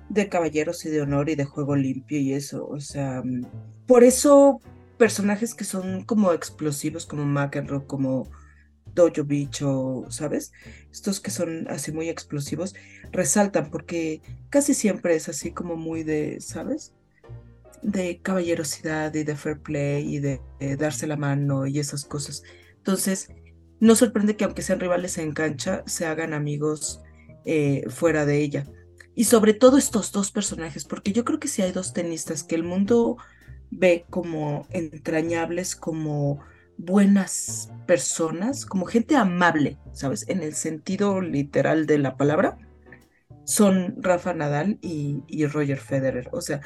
Speaker 2: de caballeros y de honor y de juego limpio y eso. O sea, mm, por eso personajes que son como explosivos, como McEnroe, como Dojo Bicho, ¿sabes? Estos que son así muy explosivos, resaltan porque casi siempre es así como muy de, ¿sabes? De caballerosidad y de fair play y de, darse la mano y esas cosas. Entonces, no sorprende que aunque sean rivales en cancha, se hagan amigos eh, fuera de ella. Y sobre todo estos dos personajes, porque yo creo que si hay dos tenistas que el mundo ve como entrañables, como buenas personas, como gente amable, ¿sabes? En el sentido literal de la palabra, son Rafa Nadal y, Roger Federer. O sea,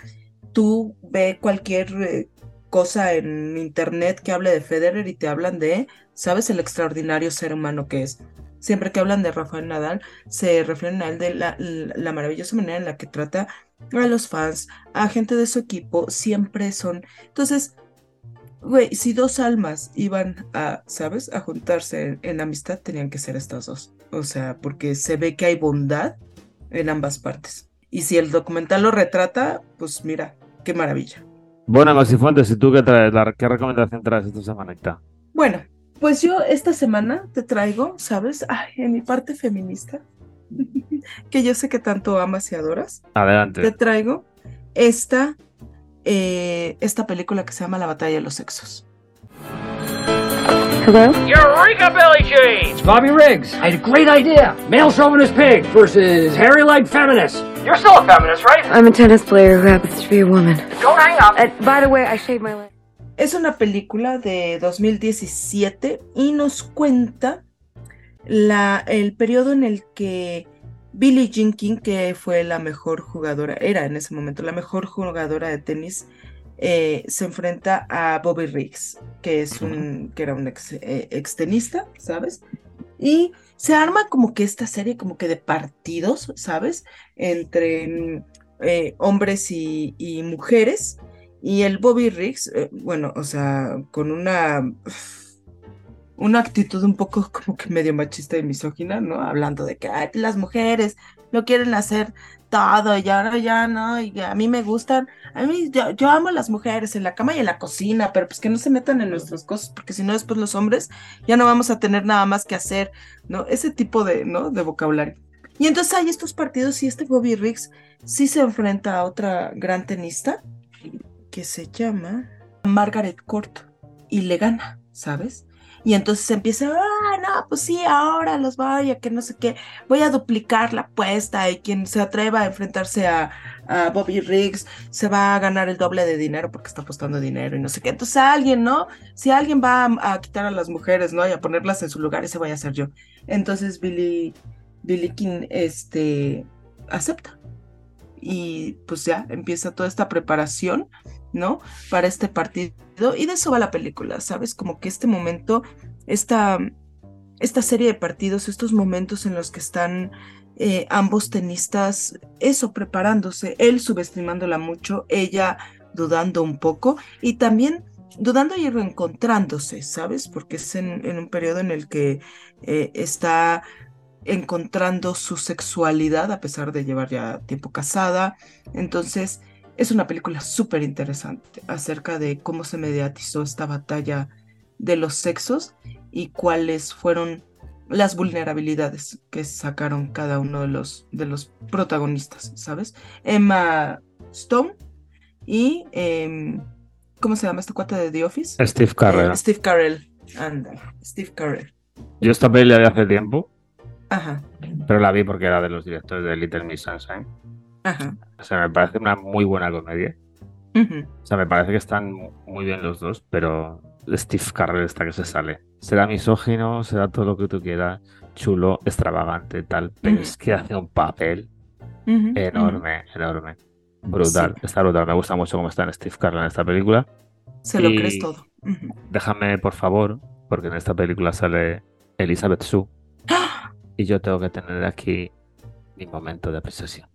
Speaker 2: tú ve cualquier eh, cosa en internet que hable de Federer y te hablan de, ¿sabes? El extraordinario ser humano que es. Siempre que hablan de Rafael Nadal, se refieren a él de la, la maravillosa manera en la que trata a los fans, a gente de su equipo, siempre son. Entonces, Güey, si dos almas iban a, ¿sabes? A juntarse en, amistad, tenían que ser estas dos. O sea, porque se ve que hay bondad en ambas partes. Y si el documental lo retrata, pues mira, qué maravilla.
Speaker 1: Bueno, Fuentes, ¿y tú qué traes? ¿Qué recomendación traes esta semana?
Speaker 2: Bueno, pues yo esta semana te traigo, ¿sabes? Ay, en mi parte feminista, que yo sé que tanto amas y adoras.
Speaker 1: Adelante.
Speaker 2: Te traigo esta eh, esta película que se llama La batalla de los sexos.
Speaker 20: Hello? Eureka, Billy Jean! It's Bobby Riggs. I had a great idea. Male chauvinist pig versus hairy-leg feminist. You're still a feminist, right? I'm a tennis player who happens to be a woman. Don't hang up. And by the way, I shaved my leg.
Speaker 2: Es una película de 2017 y nos cuenta la, el periodo en el que Billie Jean King, que fue la mejor jugadora, era en ese momento la mejor jugadora de tenis, eh, se enfrenta a Bobby Riggs, que es un, que era un ex, eh, tenista, ¿sabes? Y se arma como que esta serie como que de partidos, ¿sabes? Entre eh, hombres y, y, mujeres. Y el Bobby Riggs, bueno, o sea, con una una actitud un poco como que medio machista y misógina, ¿no? Hablando de que las mujeres lo quieren hacer todo y ahora ya no, y a mí me gustan, a mí yo, amo a las mujeres en la cama y en la cocina, pero pues que no se metan en nuestras cosas, porque si no después los hombres ya no vamos a tener nada más que hacer, ¿no? Ese tipo de, ¿no? De vocabulario. Y entonces hay estos partidos y este Bobby Riggs sí se enfrenta a otra gran tenista que se llama Margaret Court y le gana, ¿sabes? Y entonces empieza, ah, no, pues sí, ahora los voy a que no sé qué, voy a duplicar la apuesta y quien se atreva a enfrentarse a, Bobby Riggs se va a ganar el doble de dinero porque está apostando dinero y no sé qué. Entonces alguien, ¿no? Si alguien va a, quitar a las mujeres, ¿no? Y a ponerlas en su lugar, ese voy a ser yo. Entonces Billy, Billy King, este, acepta. Y pues ya empieza toda esta preparación ¿no? Para este partido. Y de eso va la película, ¿sabes? Como que este momento, esta, esta serie de partidos, estos momentos en los que están eh, ambos tenistas, eso, preparándose, él subestimándola mucho, ella dudando un poco y también dudando y reencontrándose, ¿sabes? Porque es en, un periodo en el que eh, está encontrando su sexualidad a pesar de llevar ya tiempo casada. Entonces, es una película súper interesante acerca de cómo se mediatizó esta batalla de los sexos y cuáles fueron las vulnerabilidades que sacaron cada uno de los, de los protagonistas, ¿sabes? Emma Stone y... Em, ¿Cómo se llama este cuate de The Office?
Speaker 1: Steve Carell.
Speaker 2: Eh, Steve Carell. Anda, Steve Carell.
Speaker 1: Yo esta peli la vi hace tiempo.
Speaker 2: Ajá.
Speaker 1: Pero la vi porque era de los directores de Little Miss Sunshine. O sea, me parece una muy buena comedia. O sea, me parece que están muy bien los dos, pero Steve Carell está que se sale. Será misógino, será todo lo que tú quieras, chulo, extravagante, tal, pero es que hace un papel enorme, enorme. Brutal, está brutal. Me gusta mucho cómo está en Steve Carell en esta película.
Speaker 2: Se lo crees todo.
Speaker 1: Déjame, por favor, porque en esta película sale Elizabeth Sue. ¡Ah! Y yo tengo que tener aquí mi momento de apreciación.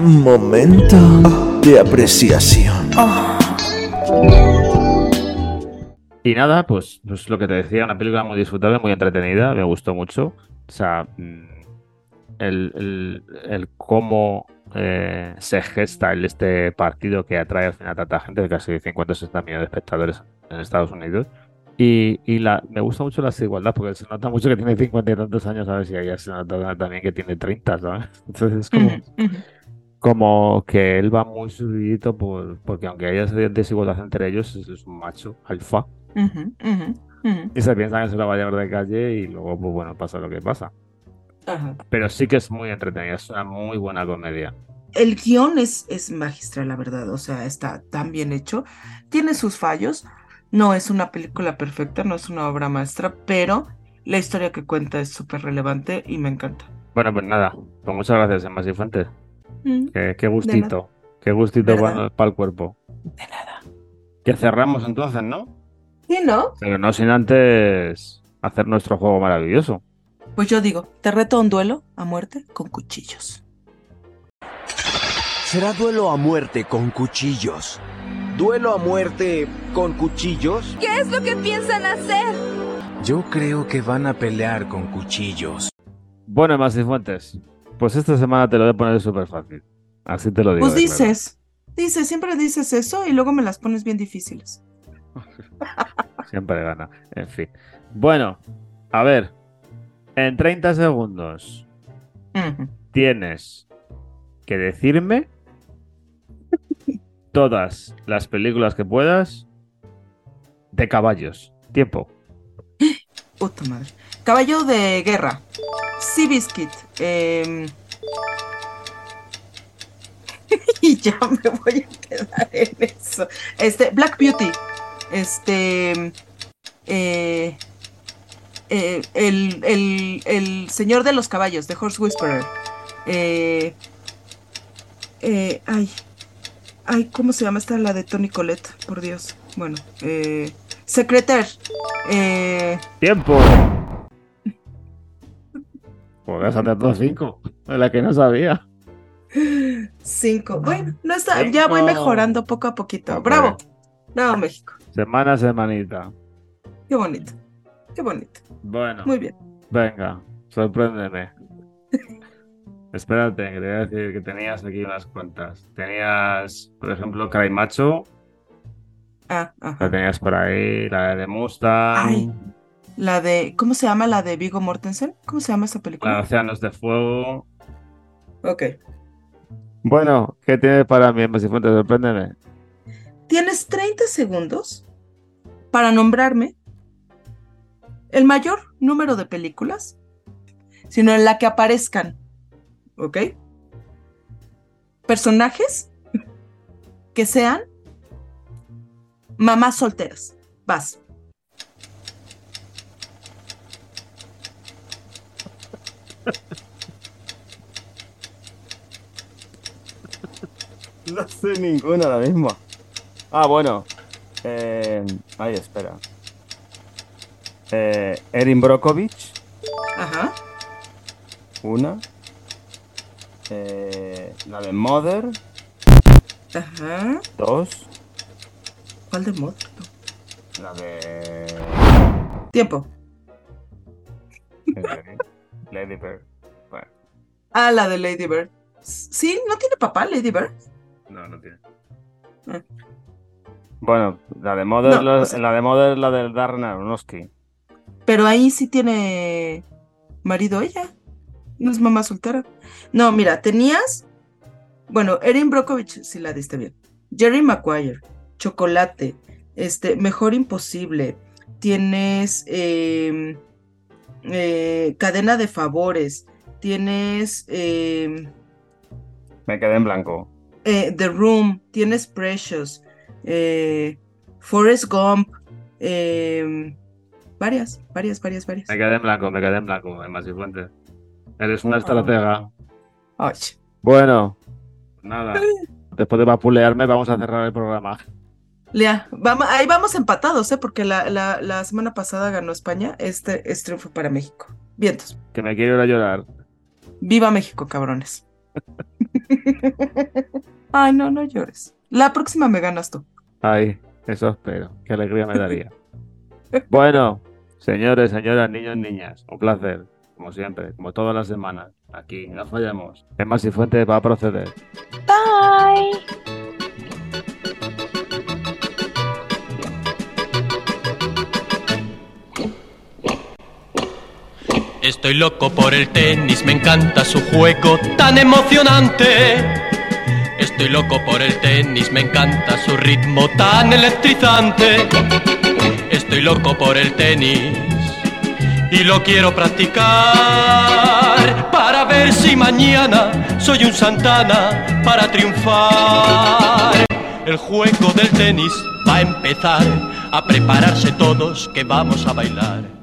Speaker 3: Momento de apreciación.
Speaker 1: Y nada, pues, pues lo que te decía, una película muy disfrutable, muy entretenida, me gustó mucho. O sea, mm, el, el, el cómo eh, se gesta este partido que atrae al final a tanta gente, casi 50 o 60 millones de espectadores en Estados Unidos. Y, y la, me gusta mucho la desigualdad porque se nota mucho que tiene 50 y tantos años, ver si ella se nota también que tiene 30, ¿sabes? Entonces es como, como que él va muy subidito por, porque aunque haya desigualdad entre ellos, es, un macho alfa. Y se piensa que se la va a llevar de calle y luego, pues bueno, pasa lo que pasa.
Speaker 2: Ajá.
Speaker 1: Pero sí que es muy entretenida, es una muy buena comedia.
Speaker 2: El guion es, es magistral, la verdad, o sea, está tan bien hecho. Tiene sus fallos, no es una película perfecta, no es una obra maestra, pero la historia que cuenta es súper relevante y me encanta.
Speaker 1: Bueno, pues nada, pues muchas gracias, Emma Cifuentes.
Speaker 2: Mm,
Speaker 1: Qué, qué gustito, qué gustito para, el cuerpo. De nada. Que cerramos entonces, ¿no?
Speaker 2: ¿Sí, no?
Speaker 1: Pero no sin antes hacer nuestro juego maravilloso.
Speaker 2: Pues yo digo, te reto a un duelo a muerte con cuchillos.
Speaker 21: Será duelo a muerte con cuchillos. ¿Duelo a muerte con cuchillos?
Speaker 22: ¿Qué es lo que piensan hacer?
Speaker 18: Yo creo que van a pelear con cuchillos.
Speaker 1: Bueno, Emma Cifuentes, pues esta semana te lo voy a poner súper fácil. Así te lo digo.
Speaker 2: Pues
Speaker 1: claro.
Speaker 2: dices, dices, siempre dices eso y luego me las pones bien difíciles.
Speaker 1: Siempre gana. En fin. Bueno, a ver. En 30 segundos tienes que decirme todas las películas que puedas de caballos. Tiempo.
Speaker 2: Puta madre. Caballo de guerra. Seabiscuit. em, y ya me voy a quedar en eso. Este, Black Beauty. Este. eh, eh, el, el, el señor de los caballos, The Horse Whisperer. Eh, eh, ay. Ay, ¿cómo se llama esta? La de Tony Colette, por Dios. Bueno, eh, Secretaire. Eh,
Speaker 1: Tiempo. Pues has acertado cinco. De la que no sabía.
Speaker 2: Cinco. Bueno, no está, ya voy mejorando poco a poquito. Bravo. Bravo, México.
Speaker 1: Semana a semanita.
Speaker 2: Qué bonito. Qué bonito.
Speaker 1: Bueno.
Speaker 2: Muy bien.
Speaker 1: Venga, sorpréndeme. Espérate, que te voy a decir que tenías aquí unas cuantas. Tenías, por ejemplo, Cry Macho.
Speaker 2: Ah, ajá.
Speaker 1: La tenías por ahí, la de Mustang.
Speaker 2: Ay, la de. ¿Cómo se llama la de Vigo Mortensen? ¿Cómo se llama esa
Speaker 1: La de
Speaker 2: película?
Speaker 1: Océanos de Fuego.
Speaker 2: Ok.
Speaker 1: Bueno, ¿qué tienes para mí, Emma Cifuentes? Sorpréndeme.
Speaker 2: Tienes 30 segundos para nombrarme el mayor número de películas, sino en la que aparezcan, ¿ok? Personajes que sean mamás solteras. Vas.
Speaker 1: No sé ninguna ahora mismo. Ah, bueno. Eh, ay, espera. Eh, Erin Brockovich,
Speaker 2: Ajá.
Speaker 1: una. Eh, la de Mother,
Speaker 2: Ajá.
Speaker 1: dos.
Speaker 2: ¿Cuál de mod?
Speaker 1: La de.
Speaker 2: Tiempo.
Speaker 1: Lady Bird. Bueno,
Speaker 2: Ah, la de Lady Bird. Sí, ¿no tiene papá Lady Bird?
Speaker 1: no, no tiene.
Speaker 2: Ah.
Speaker 1: Bueno, la de Mother,
Speaker 2: No,
Speaker 1: la,
Speaker 2: o sea-
Speaker 1: la de Mother la del Darren Aronofsky.
Speaker 2: Pero ahí sí tiene marido ella. No es mamá soltera. No, mira, tenías. Bueno, Erin Brockovich sí la diste bien. Jerry Maguire, Chocolate, este, Mejor Imposible. Tienes em, eh, Cadena de Favores. Tienes em,
Speaker 1: Me quedé en blanco.
Speaker 2: eh, The Room. Tienes Precious. eh, Forrest Gump. em, varias, varias, varias, varias.
Speaker 1: Me quedé en blanco, me quedé en blanco, Emma Cifuentes. Eres una estratega.
Speaker 2: Ay.
Speaker 1: Bueno, nada. Después de vapulearme, vamos a cerrar el programa.
Speaker 2: Lea, vamos, ahí vamos empatados, ¿eh? Porque la, la, la semana pasada ganó España. Este es triunfo para México. Vientos.
Speaker 1: Que me quiero ir a llorar.
Speaker 2: Viva México, cabrones. Ay, no, no llores. La próxima me ganas tú.
Speaker 1: Ay, eso espero. Qué alegría me daría. Bueno, señores, señoras, niños, niñas, un placer. Como siempre, como todas las semanas. Aquí, no fallamos. Emma Fuente va a proceder.
Speaker 9: Bye.
Speaker 23: Estoy loco por el tenis, me encanta su juego tan emocionante. Estoy loco por el tenis, me encanta su ritmo tan electrizante. Estoy loco por el tenis y lo quiero practicar para ver si mañana soy un Santana para triunfar. El juego del tenis va a empezar a prepararse todos que vamos a bailar.